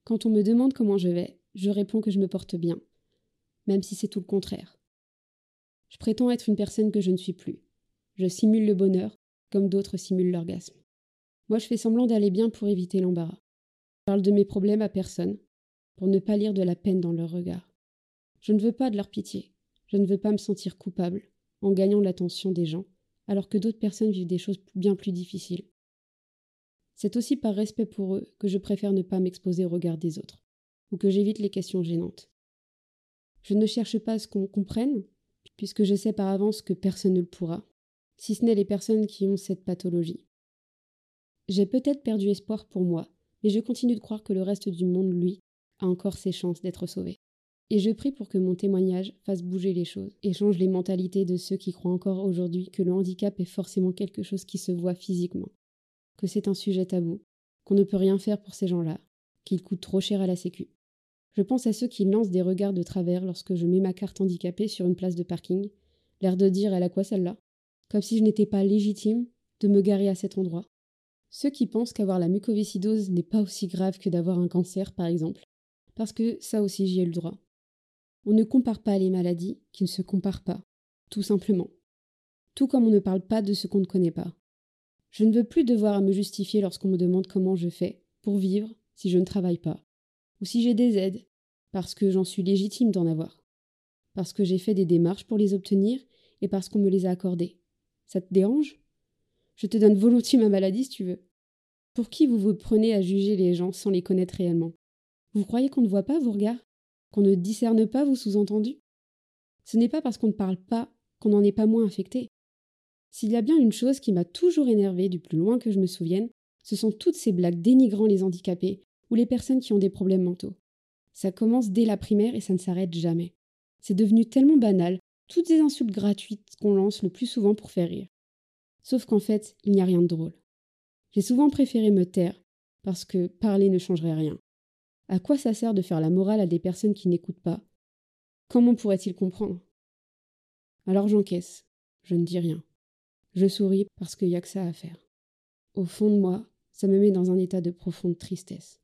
S1: Quand on me demande comment je vais, je réponds que je me porte bien, même si c'est tout le contraire. Je prétends être une personne que je ne suis plus. Je simule le bonheur, comme d'autres simulent l'orgasme. Moi, je fais semblant d'aller bien pour éviter l'embarras. Je parle de mes problèmes à personne, pour ne pas lire de la peine dans leur regard. Je ne veux pas de leur pitié. Je ne veux pas me sentir coupable en gagnant l'attention des gens, alors que d'autres personnes vivent des choses bien plus difficiles. C'est aussi par respect pour eux que je préfère ne pas m'exposer au regard des autres, ou que j'évite les questions gênantes. Je ne cherche pas à ce qu'on comprenne, puisque je sais par avance que personne ne le pourra, si ce n'est les personnes qui ont cette pathologie. J'ai peut-être perdu espoir pour moi, mais je continue de croire que le reste du monde, lui, a encore ses chances d'être sauvé. Et je prie pour que mon témoignage fasse bouger les choses et change les mentalités de ceux qui croient encore aujourd'hui que le handicap est forcément quelque chose qui se voit physiquement, que c'est un sujet tabou, qu'on ne peut rien faire pour ces gens-là, qu'il coûte trop cher à la sécu. Je pense à ceux qui lancent des regards de travers lorsque je mets ma carte handicapée sur une place de parking, l'air de dire elle a quoi celle-là? Comme si je n'étais pas légitime de me garer à cet endroit. Ceux qui pensent qu'avoir la mucoviscidose n'est pas aussi grave que d'avoir un cancer, par exemple, parce que ça aussi j'y ai le droit. On ne compare pas les maladies qui ne se comparent pas, tout simplement. Tout comme on ne parle pas de ce qu'on ne connaît pas. Je ne veux plus devoir à me justifier lorsqu'on me demande comment je fais pour vivre si je ne travaille pas, ou si j'ai des aides, parce que j'en suis légitime d'en avoir, parce que j'ai fait des démarches pour les obtenir et parce qu'on me les a accordées. Ça te dérange? Je te donne volontiers ma maladie si tu veux. Pour qui vous vous prenez à juger les gens sans les connaître réellement? Vous croyez qu'on ne voit pas vos regards? Qu'on ne discerne pas vos sous-entendus? Ce n'est pas parce qu'on ne parle pas qu'on n'en est pas moins affecté. S'il y a bien une chose qui m'a toujours énervé du plus loin que je me souvienne, ce sont toutes ces blagues dénigrant les handicapés ou les personnes qui ont des problèmes mentaux. Ça commence dès la primaire et ça ne s'arrête jamais. C'est devenu tellement banal, toutes ces insultes gratuites qu'on lance le plus souvent pour faire rire. Sauf qu'en fait, il n'y a rien de drôle. J'ai souvent préféré me taire, parce que parler ne changerait rien. À quoi ça sert de faire la morale à des personnes qui n'écoutent pas? Comment pourraient-ils comprendre? Alors j'encaisse, je ne dis rien. Je souris parce qu'il n'y a que ça à faire. Au fond de moi, ça me met dans un état de profonde tristesse.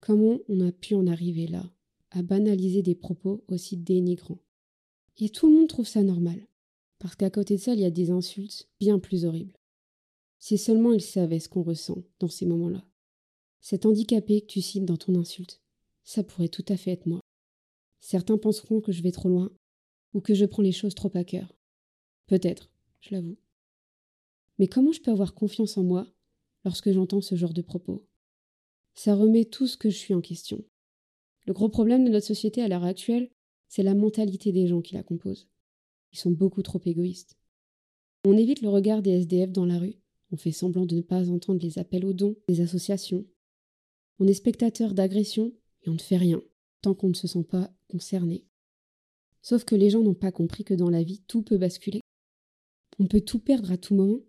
S1: Comment on a pu en arriver là, à banaliser des propos aussi dénigrants? Et tout le monde trouve ça normal, parce qu'à côté de ça, il y a des insultes bien plus horribles. Si seulement ils savaient ce qu'on ressent dans ces moments-là. Cet handicapé que tu cites dans ton insulte, ça pourrait tout à fait être moi. Certains penseront que je vais trop loin, ou que je prends les choses trop à cœur. Peut-être, je l'avoue. Mais comment je peux avoir confiance en moi lorsque j'entends ce genre de propos? Ça remet tout ce que je suis en question. Le gros problème de notre société à l'heure actuelle, c'est la mentalité des gens qui la composent. Ils sont beaucoup trop égoïstes. On évite le regard des SDF dans la rue, on fait semblant de ne pas entendre les appels aux dons des associations. On est spectateur d'agressions et on ne fait rien, tant qu'on ne se sent pas concerné. Sauf que les gens n'ont pas compris que dans la vie, tout peut basculer. On peut tout perdre à tout moment.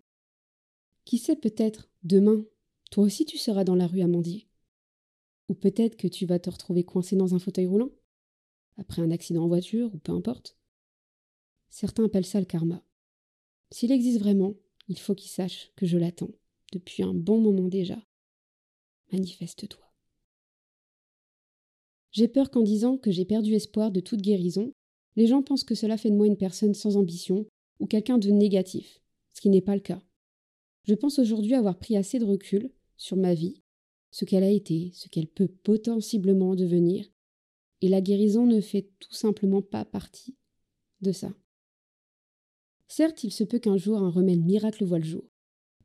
S1: Qui sait peut-être, demain, toi aussi tu seras dans la rue à mendier. Ou peut-être que tu vas te retrouver coincé dans un fauteuil roulant, après un accident en voiture, ou peu importe. Certains appellent ça le karma. S'il existe vraiment, il faut qu'il sache que je l'attends, depuis un bon moment déjà. Manifeste-toi. J'ai peur qu'en disant que j'ai perdu espoir de toute guérison, les gens pensent que cela fait de moi une personne sans ambition ou quelqu'un de négatif, ce qui n'est pas le cas. Je pense aujourd'hui avoir pris assez de recul sur ma vie, ce qu'elle a été, ce qu'elle peut potentiellement devenir, et la guérison ne fait tout simplement pas partie de ça. Certes, il se peut qu'un jour un remède miracle voie le jour,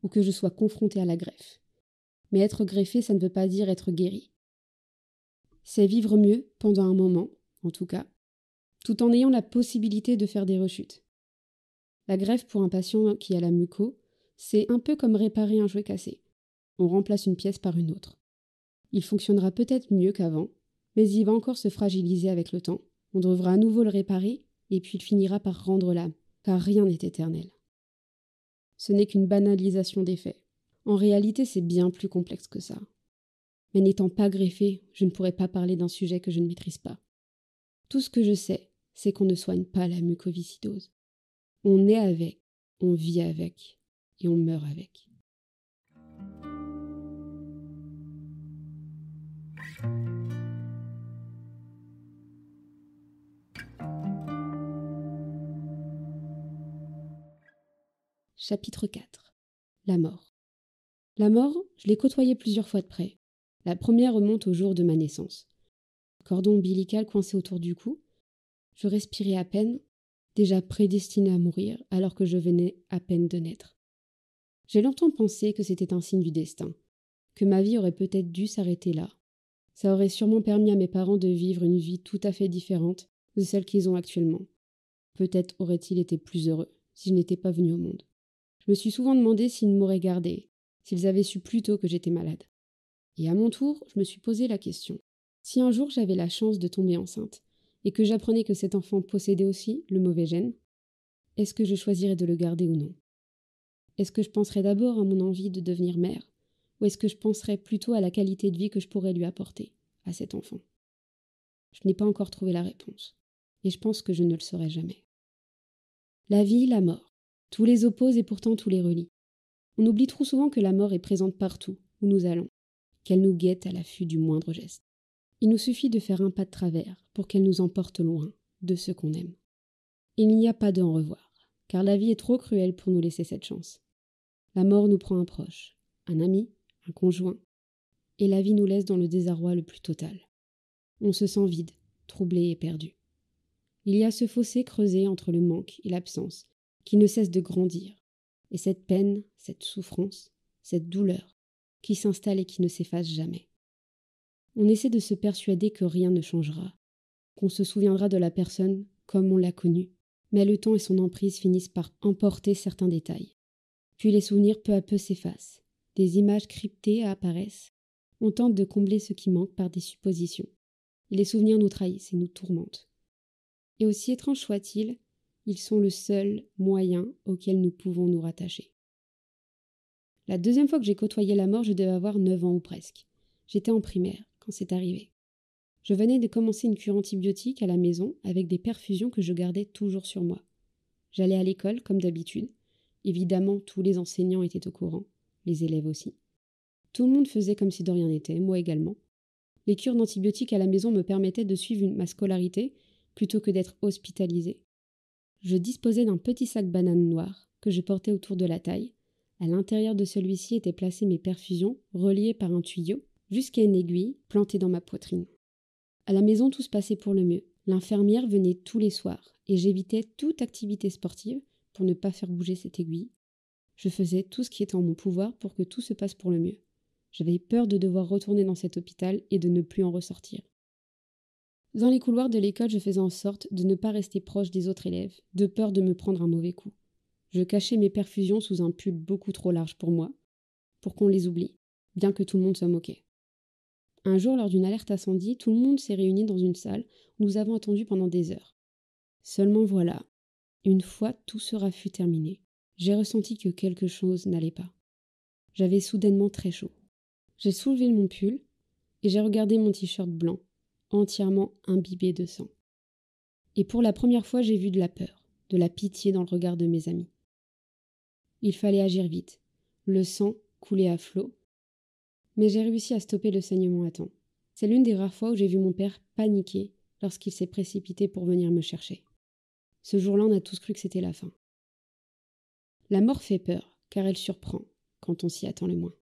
S1: ou que je sois confronté à la greffe. Mais être greffé, ça ne veut pas dire être guéri. C'est vivre mieux, pendant un moment, en tout cas, tout en ayant la possibilité de faire des rechutes. La greffe pour un patient qui a la muco, c'est un peu comme réparer un jouet cassé. On remplace une pièce par une autre. Il fonctionnera peut-être mieux qu'avant, mais il va encore se fragiliser avec le temps. On devra à nouveau le réparer, et puis il finira par rendre l'âme car rien n'est éternel. Ce n'est qu'une banalisation des faits. En réalité, c'est bien plus complexe que ça. Mais n'étant pas greffé, je ne pourrais pas parler d'un sujet que je ne maîtrise pas. Tout ce que je sais, c'est qu'on ne soigne pas la mucoviscidose. On est avec, on vit avec, et on meurt avec. Chapitre 4 La mort. La mort, je l'ai côtoyée plusieurs fois de près. La première remonte au jour de ma naissance. Cordon ombilical coincé autour du cou. Je respirais à peine, déjà prédestiné à mourir alors que je venais à peine de naître. J'ai longtemps pensé que c'était un signe du destin, que ma vie aurait peut-être dû s'arrêter là. Ça aurait sûrement permis à mes parents de vivre une vie tout à fait différente de celle qu'ils ont actuellement. Peut-être auraient-ils été plus heureux si je n'étais pas venu au monde. Je me suis souvent demandé s'ils m'auraient gardé, s'ils avaient su plus tôt que j'étais malade. Et à mon tour, je me suis posé la question. Si un jour j'avais la chance de tomber enceinte, et que j'apprenais que cet enfant possédait aussi le mauvais gène, est-ce que je choisirais de le garder ou non? Est-ce que je penserais d'abord à mon envie de devenir mère, ou est-ce que je penserais plutôt à la qualité de vie que je pourrais lui apporter, à cet enfant? Je n'ai pas encore trouvé la réponse, et je pense que je ne le saurai jamais. La vie, la mort. Tous les opposent et pourtant tous les relient. On oublie trop souvent que la mort est présente partout où nous allons, qu'elle nous guette à l'affût du moindre geste. Il nous suffit de faire un pas de travers pour qu'elle nous emporte loin de ce qu'on aime. Il n'y a pas de au revoir, car la vie est trop cruelle pour nous laisser cette chance. La mort nous prend un proche, un ami, un conjoint, et la vie nous laisse dans le désarroi le plus total. On se sent vide, troublé et perdu. Il y a ce fossé creusé entre le manque et l'absence qui ne cesse de grandir, et cette peine, cette souffrance, cette douleur, qui s'installe et qui ne s'efface jamais. On essaie de se persuader que rien ne changera, qu'on se souviendra de la personne comme on l'a connue, mais le temps et son emprise finissent par emporter certains détails. Puis les souvenirs peu à peu s'effacent, des images cryptées apparaissent, on tente de combler ce qui manque par des suppositions, et les souvenirs nous trahissent et nous tourmentent. Et aussi étrange soit-il, ils sont le seul moyen auquel nous pouvons nous rattacher. La deuxième fois que j'ai côtoyé la mort, je devais avoir neuf ans ou presque. J'étais en primaire quand c'est arrivé. Je venais de commencer une cure antibiotique à la maison avec des perfusions que je gardais toujours sur moi. J'allais à l'école comme d'habitude. Évidemment, tous les enseignants étaient au courant, les élèves aussi. Tout le monde faisait comme si de rien n'était, moi également. Les cures d'antibiotiques à la maison me permettaient de suivre ma scolarité plutôt que d'être hospitalisée. Je disposais d'un petit sac banane noir que je portais autour de la taille. À l'intérieur de celui-ci étaient placées mes perfusions, reliées par un tuyau, jusqu'à une aiguille plantée dans ma poitrine. À la maison, tout se passait pour le mieux. L'infirmière venait tous les soirs, et j'évitais toute activité sportive pour ne pas faire bouger cette aiguille. Je faisais tout ce qui était en mon pouvoir pour que tout se passe pour le mieux. J'avais peur de devoir retourner dans cet hôpital et de ne plus en ressortir. Dans les couloirs de l'école, je faisais en sorte de ne pas rester proche des autres élèves, de peur de me prendre un mauvais coup. Je cachais mes perfusions sous un pull beaucoup trop large pour moi, pour qu'on les oublie, bien que tout le monde soit moqué. Un jour, lors d'une alerte incendie, tout le monde s'est réuni dans une salle où nous avons attendu pendant des heures. Seulement voilà, une fois tout sera fut terminé, j'ai ressenti que quelque chose n'allait pas. J'avais soudainement très chaud. J'ai soulevé mon pull et j'ai regardé mon t-shirt blanc, entièrement imbibé de sang. Et pour la première fois, j'ai vu de la peur, de la pitié dans le regard de mes amis. Il fallait agir vite. Le sang coulait à flot. Mais j'ai réussi à stopper le saignement à temps. C'est l'une des rares fois où j'ai vu mon père paniquer lorsqu'il s'est précipité pour venir me chercher. Ce jour-là, on a tous cru que c'était la fin. La mort fait peur, car elle surprend quand on s'y attend le moins.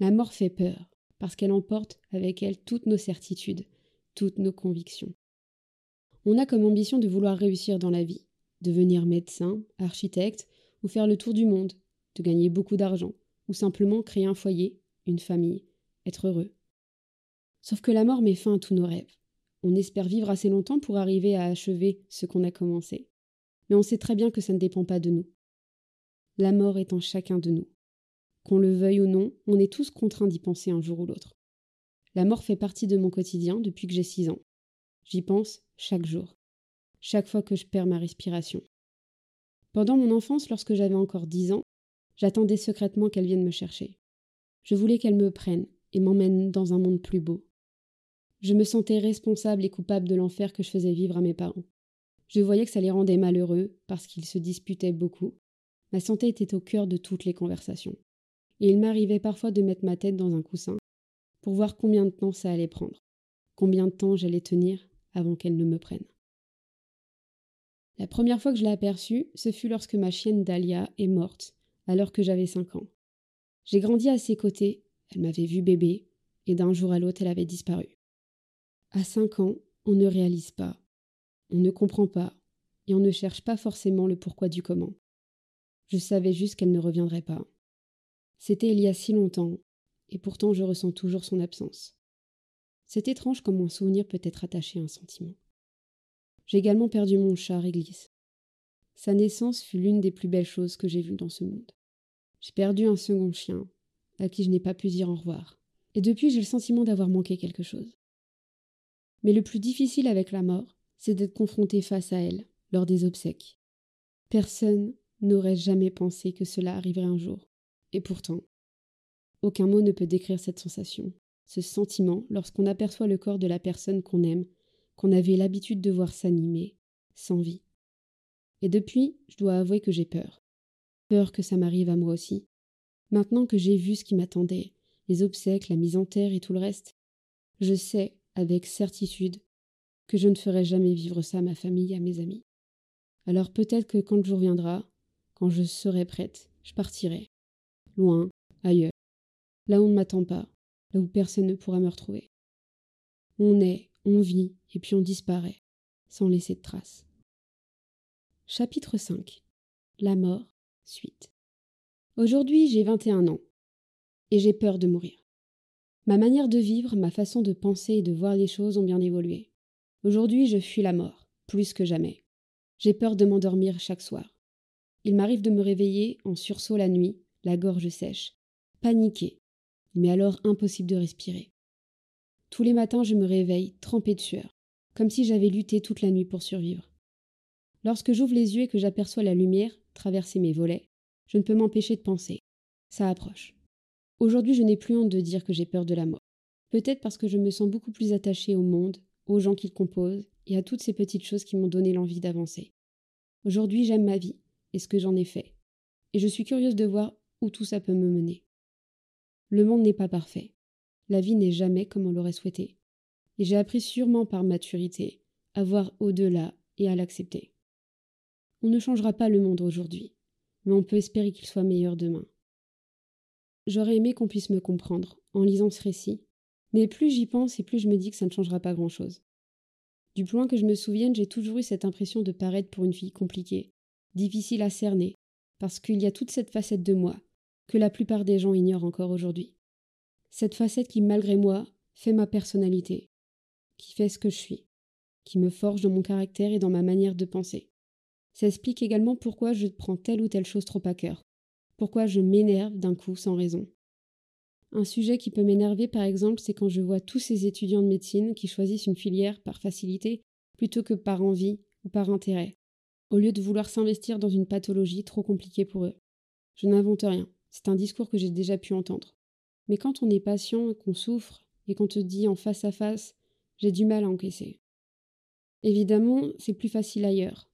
S1: La mort fait peur, parce qu'elle emporte avec elle toutes nos certitudes, toutes nos convictions. On a comme ambition de vouloir réussir dans la vie, devenir médecin, architecte, ou faire le tour du monde, de gagner beaucoup d'argent, ou simplement créer un foyer, une famille, être heureux. Sauf que la mort met fin à tous nos rêves. On espère vivre assez longtemps pour arriver à achever ce qu'on a commencé. Mais on sait très bien que ça ne dépend pas de nous. La mort est en chacun de nous. Qu'on le veuille ou non, on est tous contraints d'y penser un jour ou l'autre. La mort fait partie de mon quotidien depuis que j'ai six ans. J'y pense chaque jour, chaque fois que je perds ma respiration. Pendant mon enfance, lorsque j'avais encore dix ans, j'attendais secrètement qu'elle vienne me chercher. Je voulais qu'elle me prenne et m'emmène dans un monde plus beau. Je me sentais responsable et coupable de l'enfer que je faisais vivre à mes parents. Je voyais que ça les rendait malheureux parce qu'ils se disputaient beaucoup. Ma santé était au cœur de toutes les conversations et il m'arrivait parfois de mettre ma tête dans un coussin pour voir combien de temps ça allait prendre, combien de temps j'allais tenir avant qu'elle ne me prenne. La première fois que je l'ai aperçue, ce fut lorsque ma chienne Dahlia est morte, alors que j'avais cinq ans. J'ai grandi à ses côtés, elle m'avait vu bébé, et d'un jour à l'autre elle avait disparu. À cinq ans, on ne réalise pas, on ne comprend pas, et on ne cherche pas forcément le pourquoi du comment. Je savais juste qu'elle ne reviendrait pas. C'était il y a si longtemps, et pourtant je ressens toujours son absence. C'est étrange comme mon souvenir peut être attaché à un sentiment. J'ai également perdu mon chat Réglisse. Sa naissance fut l'une des plus belles choses que j'ai vues dans ce monde. J'ai perdu un second chien, à qui je n'ai pas pu dire au revoir, et depuis j'ai le sentiment d'avoir manqué quelque chose. Mais le plus difficile avec la mort, c'est d'être confronté face à elle, lors des obsèques. Personne n'aurait jamais pensé que cela arriverait un jour. Et pourtant, aucun mot ne peut décrire cette sensation, ce sentiment lorsqu'on aperçoit le corps de la personne qu'on aime, qu'on avait l'habitude de voir s'animer, sans vie. Et depuis, je dois avouer que j'ai peur. Peur que ça m'arrive à moi aussi. Maintenant que j'ai vu ce qui m'attendait, les obsèques, la mise en terre et tout le reste, je sais, avec certitude, que je ne ferai jamais vivre ça à ma famille à mes amis. Alors peut-être que quand le jour viendra, quand je serai prête, je partirai, loin, ailleurs, là où on ne m'attend pas, là où personne ne pourra me retrouver. On est, on vit, et puis on disparaît, sans laisser de traces. Chapitre 5 La mort, suite. Aujourd'hui, j'ai 21 ans, et j'ai peur de mourir. Ma manière de vivre, ma façon de penser et de voir les choses ont bien évolué. Aujourd'hui, je fuis la mort, plus que jamais. J'ai peur de m'endormir chaque soir. Il m'arrive de me réveiller en sursaut la nuit, la gorge sèche, paniqué, mais alors impossible de respirer. Tous les matins, je me réveille, trempé de sueur, comme si j'avais lutté toute la nuit pour survivre. Lorsque j'ouvre les yeux et que j'aperçois la lumière traverser mes volets, je ne peux m'empêcher de penser. Ça approche. Aujourd'hui, je n'ai plus honte de dire que j'ai peur de la mort. Peut-être parce que je me sens beaucoup plus attachée au monde, aux gens qui le composent, et à toutes ces petites choses qui m'ont donné l'envie d'avancer. Aujourd'hui, j'aime ma vie, et ce que j'en ai fait. Et je suis curieuse de voir où tout ça peut me mener. Le monde n'est pas parfait. La vie n'est jamais comme on l'aurait souhaité. Et j'ai appris sûrement par maturité à voir au-delà et à l'accepter. On ne changera pas le monde aujourd'hui, mais on peut espérer qu'il soit meilleur demain. j'aurais aimé qu'on puisse me comprendre en lisant ce récit, mais plus j'y pense et plus je me dis que ça ne changera pas grand-chose. Du plus loin que je me souvienne, j'ai toujours eu cette impression de paraître pour une fille compliquée, difficile à cerner, parce qu'il y a toute cette facette de moi que la plupart des gens ignorent encore aujourd'hui. Cette facette qui, malgré moi, fait ma personnalité, qui fait ce que je suis, qui me forge dans mon caractère et dans ma manière de penser. Ça explique également pourquoi je prends telle ou telle chose trop à cœur, pourquoi je m'énerve d'un coup sans raison. Un sujet qui peut m'énerver, par exemple, c'est quand je vois tous ces étudiants de médecine qui choisissent une filière par facilité plutôt que par envie ou par intérêt, au lieu de vouloir s'investir dans une pathologie trop compliquée pour eux. Je n'invente rien, c'est un discours que j'ai déjà pu entendre. Mais quand on est patient, qu'on souffre, et qu'on te dit en face à face, j'ai du mal à encaisser. Évidemment, c'est plus facile ailleurs.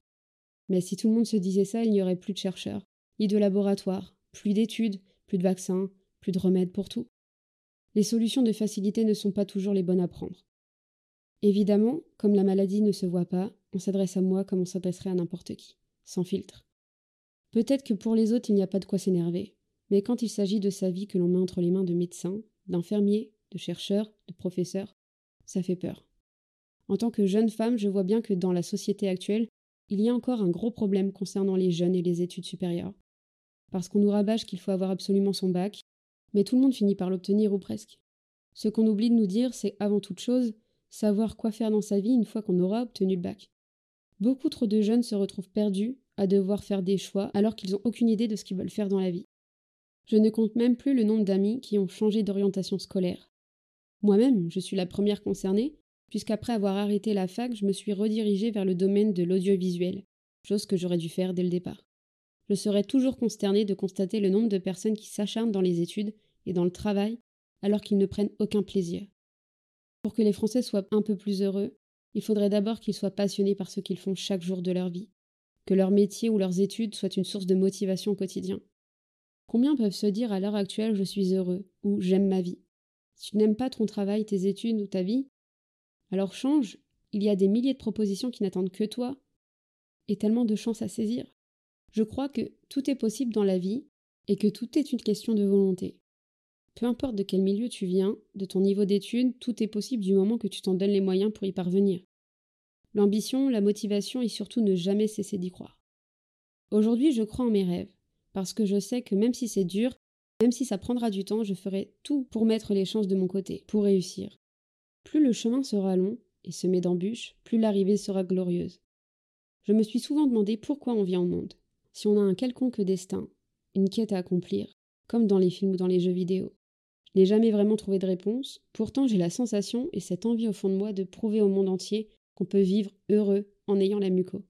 S1: Mais si tout le monde se disait ça, il n'y aurait plus de chercheurs, ni de laboratoires, plus d'études, plus de vaccins, plus de remèdes pour tout. Les solutions de facilité ne sont pas toujours les bonnes à prendre. Évidemment, comme la maladie ne se voit pas, on s'adresse à moi comme on s'adresserait à n'importe qui, sans filtre. Peut-être que pour les autres il n'y a pas de quoi s'énerver, mais quand il s'agit de sa vie que l'on met entre les mains de médecins, d'infirmiers, de chercheurs, de professeurs, ça fait peur. En tant que jeune femme, je vois bien que dans la société actuelle, il y a encore un gros problème concernant les jeunes et les études supérieures. Parce qu'on nous rabâche qu'il faut avoir absolument son bac, mais tout le monde finit par l'obtenir ou presque. Ce qu'on oublie de nous dire, c'est avant toute chose savoir quoi faire dans sa vie une fois qu'on aura obtenu le bac. Beaucoup trop de jeunes se retrouvent perdus à devoir faire des choix alors qu'ils n'ont aucune idée de ce qu'ils veulent faire dans la vie. Je ne compte même plus le nombre d'amis qui ont changé d'orientation scolaire. Moi-même, je suis la première concernée, puisqu'après avoir arrêté la fac, je me suis redirigée vers le domaine de l'audiovisuel, chose que j'aurais dû faire dès le départ. Je serais toujours consternée de constater le nombre de personnes qui s'acharnent dans les études et dans le travail alors qu'ils ne prennent aucun plaisir. Pour que les Français soient un peu plus heureux, il faudrait d'abord qu'ils soient passionnés par ce qu'ils font chaque jour de leur vie, que leur métier ou leurs études soient une source de motivation au quotidien. Combien peuvent se dire à l'heure actuelle je suis heureux ou j'aime ma vie? Si tu n'aimes pas ton travail, tes études ou ta vie, alors change, il y a des milliers de propositions qui n'attendent que toi, et tellement de chances à saisir. Je crois que tout est possible dans la vie et que tout est une question de volonté. Peu importe de quel milieu tu viens, de ton niveau d'études, tout est possible du moment que tu t'en donnes les moyens pour y parvenir. L'ambition, la motivation et surtout ne jamais cesser d'y croire. Aujourd'hui, je crois en mes rêves, parce que je sais que même si c'est dur, même si ça prendra du temps, je ferai tout pour mettre les chances de mon côté, pour réussir. Plus le chemin sera long et semé d'embûches, plus l'arrivée sera glorieuse. Je me suis souvent demandé pourquoi on vient au monde, si on a un quelconque destin, une quête à accomplir, comme dans les films ou dans les jeux vidéo. N'ai jamais vraiment trouvé de réponse, pourtant j'ai la sensation et cette envie au fond de moi de prouver au monde entier qu'on peut vivre heureux en ayant la muco.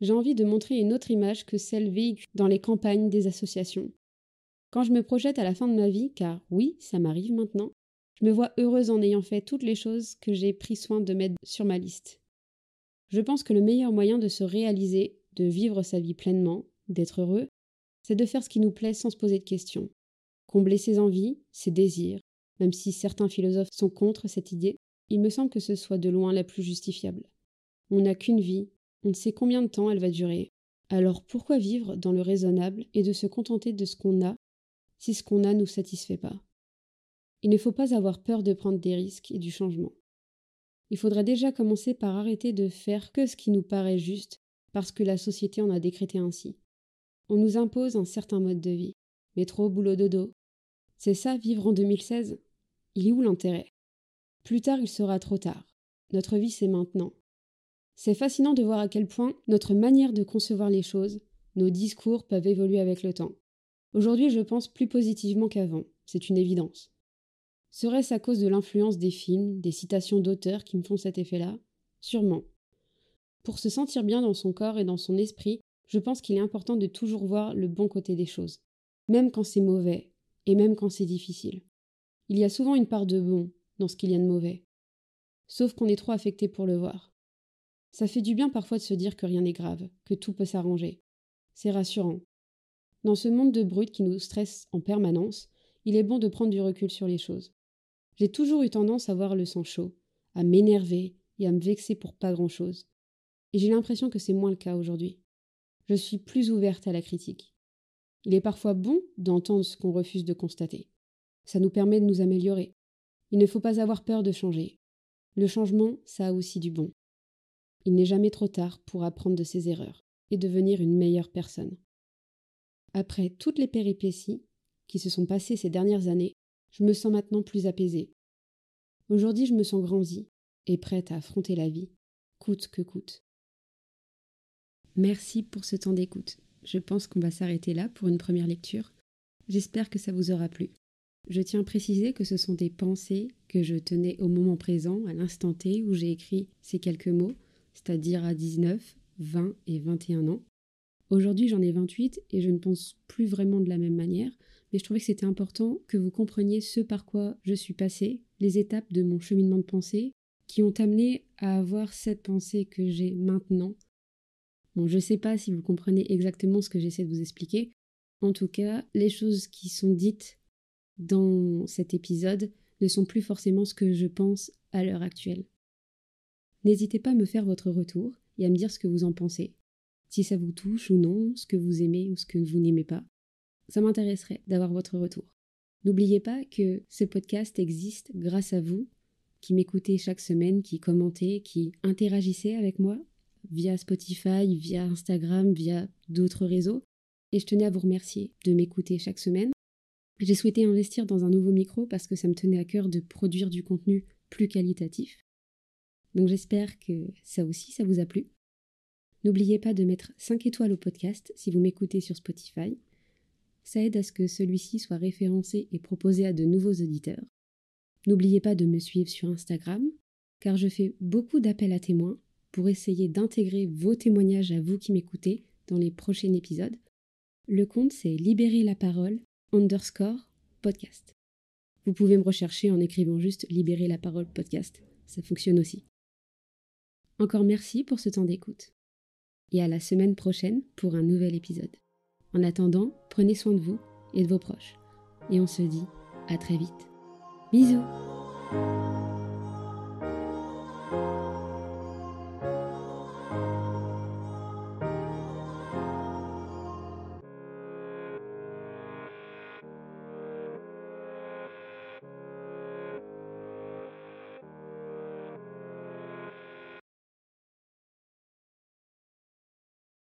S1: J'ai envie de montrer une autre image que celle véhiculée dans les campagnes des associations. Quand je me projette à la fin de ma vie, car oui, ça m'arrive maintenant, je me vois heureuse en ayant fait toutes les choses que j'ai pris soin de mettre sur ma liste. Je pense que le meilleur moyen de se réaliser, de vivre sa vie pleinement, d'être heureux, c'est de faire ce qui nous plaît sans se poser de questions. Combler ses envies, ses désirs, même si certains philosophes sont contre cette idée, il me semble que ce soit de loin la plus justifiable. On n'a qu'une vie, on ne sait combien de temps elle va durer. Alors pourquoi vivre dans le raisonnable et de se contenter de ce qu'on a si ce qu'on a nous satisfait pas? Il ne faut pas avoir peur de prendre des risques et du changement. Il faudrait déjà commencer par arrêter de faire que ce qui nous paraît juste parce que la société en a décrété ainsi. On nous impose un certain mode de vie. Métro, boulot, dodo. C'est ça, vivre en 2016 Il est où l'intérêt? Plus tard, il sera trop tard. Notre vie, c'est maintenant. C'est fascinant de voir à quel point notre manière de concevoir les choses, nos discours peuvent évoluer avec le temps. Aujourd'hui, je pense plus positivement qu'avant, c'est une évidence. Serait-ce à cause de l'influence des films, des citations d'auteurs qui me font cet effet-là? Sûrement. Pour se sentir bien dans son corps et dans son esprit, je pense qu'il est important de toujours voir le bon côté des choses, même quand c'est mauvais, et même quand c'est difficile. Il y a souvent une part de bon dans ce qu'il y a de mauvais, sauf qu'on est trop affecté pour le voir. Ça fait du bien parfois de se dire que rien n'est grave, que tout peut s'arranger. C'est rassurant. Dans ce monde de brut qui nous stresse en permanence, il est bon de prendre du recul sur les choses. J'ai toujours eu tendance à voir le sang chaud, à m'énerver et à me vexer pour pas grand-chose. Et j'ai l'impression que c'est moins le cas aujourd'hui je suis plus ouverte à la critique. Il est parfois bon d'entendre ce qu'on refuse de constater. Ça nous permet de nous améliorer. Il ne faut pas avoir peur de changer. Le changement, ça a aussi du bon. Il n'est jamais trop tard pour apprendre de ses erreurs et devenir une meilleure personne. Après toutes les péripéties qui se sont passées ces dernières années, je me sens maintenant plus apaisée. Aujourd'hui, je me sens grandie et prête à affronter la vie, coûte que coûte. Merci pour ce temps d'écoute. Je pense qu'on va s'arrêter là pour une première lecture. J'espère que ça vous aura plu. Je tiens à préciser que ce sont des pensées que je tenais au moment présent, à l'instant T où j'ai écrit ces quelques mots, c'est-à-dire à 19, 20 et 21 ans. Aujourd'hui, j'en ai 28 et je ne pense plus vraiment de la même manière, mais je trouvais que c'était important que vous compreniez ce par quoi je suis passée, les étapes de mon cheminement de pensée qui ont amené à avoir cette pensée que j'ai maintenant. Je ne sais pas si vous comprenez exactement ce que j'essaie de vous expliquer. En tout cas, les choses qui sont dites dans cet épisode ne sont plus forcément ce que je pense à l'heure actuelle. N'hésitez pas à me faire votre retour et à me dire ce que vous en pensez. Si ça vous touche ou non, ce que vous aimez ou ce que vous n'aimez pas. Ça m'intéresserait d'avoir votre retour. N'oubliez pas que ce podcast existe grâce à vous, qui m'écoutez chaque semaine, qui commentez, qui interagissez avec moi via Spotify, via Instagram, via d'autres réseaux. Et je tenais à vous remercier de m'écouter chaque semaine. J'ai souhaité investir dans un nouveau micro parce que ça me tenait à cœur de produire du contenu plus qualitatif. Donc j'espère que ça aussi, ça vous a plu. N'oubliez pas de mettre 5 étoiles au podcast si vous m'écoutez sur Spotify. Ça aide à ce que celui-ci soit référencé et proposé à de nouveaux auditeurs. N'oubliez pas de me suivre sur Instagram, car je fais beaucoup d'appels à témoins pour essayer d'intégrer vos témoignages à vous qui m'écoutez dans les prochains épisodes. Le compte c'est Libérer la parole underscore podcast. Vous pouvez me rechercher en écrivant juste Libérer la parole podcast. Ça fonctionne aussi. Encore merci pour ce temps d'écoute. Et à la semaine prochaine pour un nouvel épisode. En attendant, prenez soin de vous et de vos proches. Et on se dit à très vite. Bisous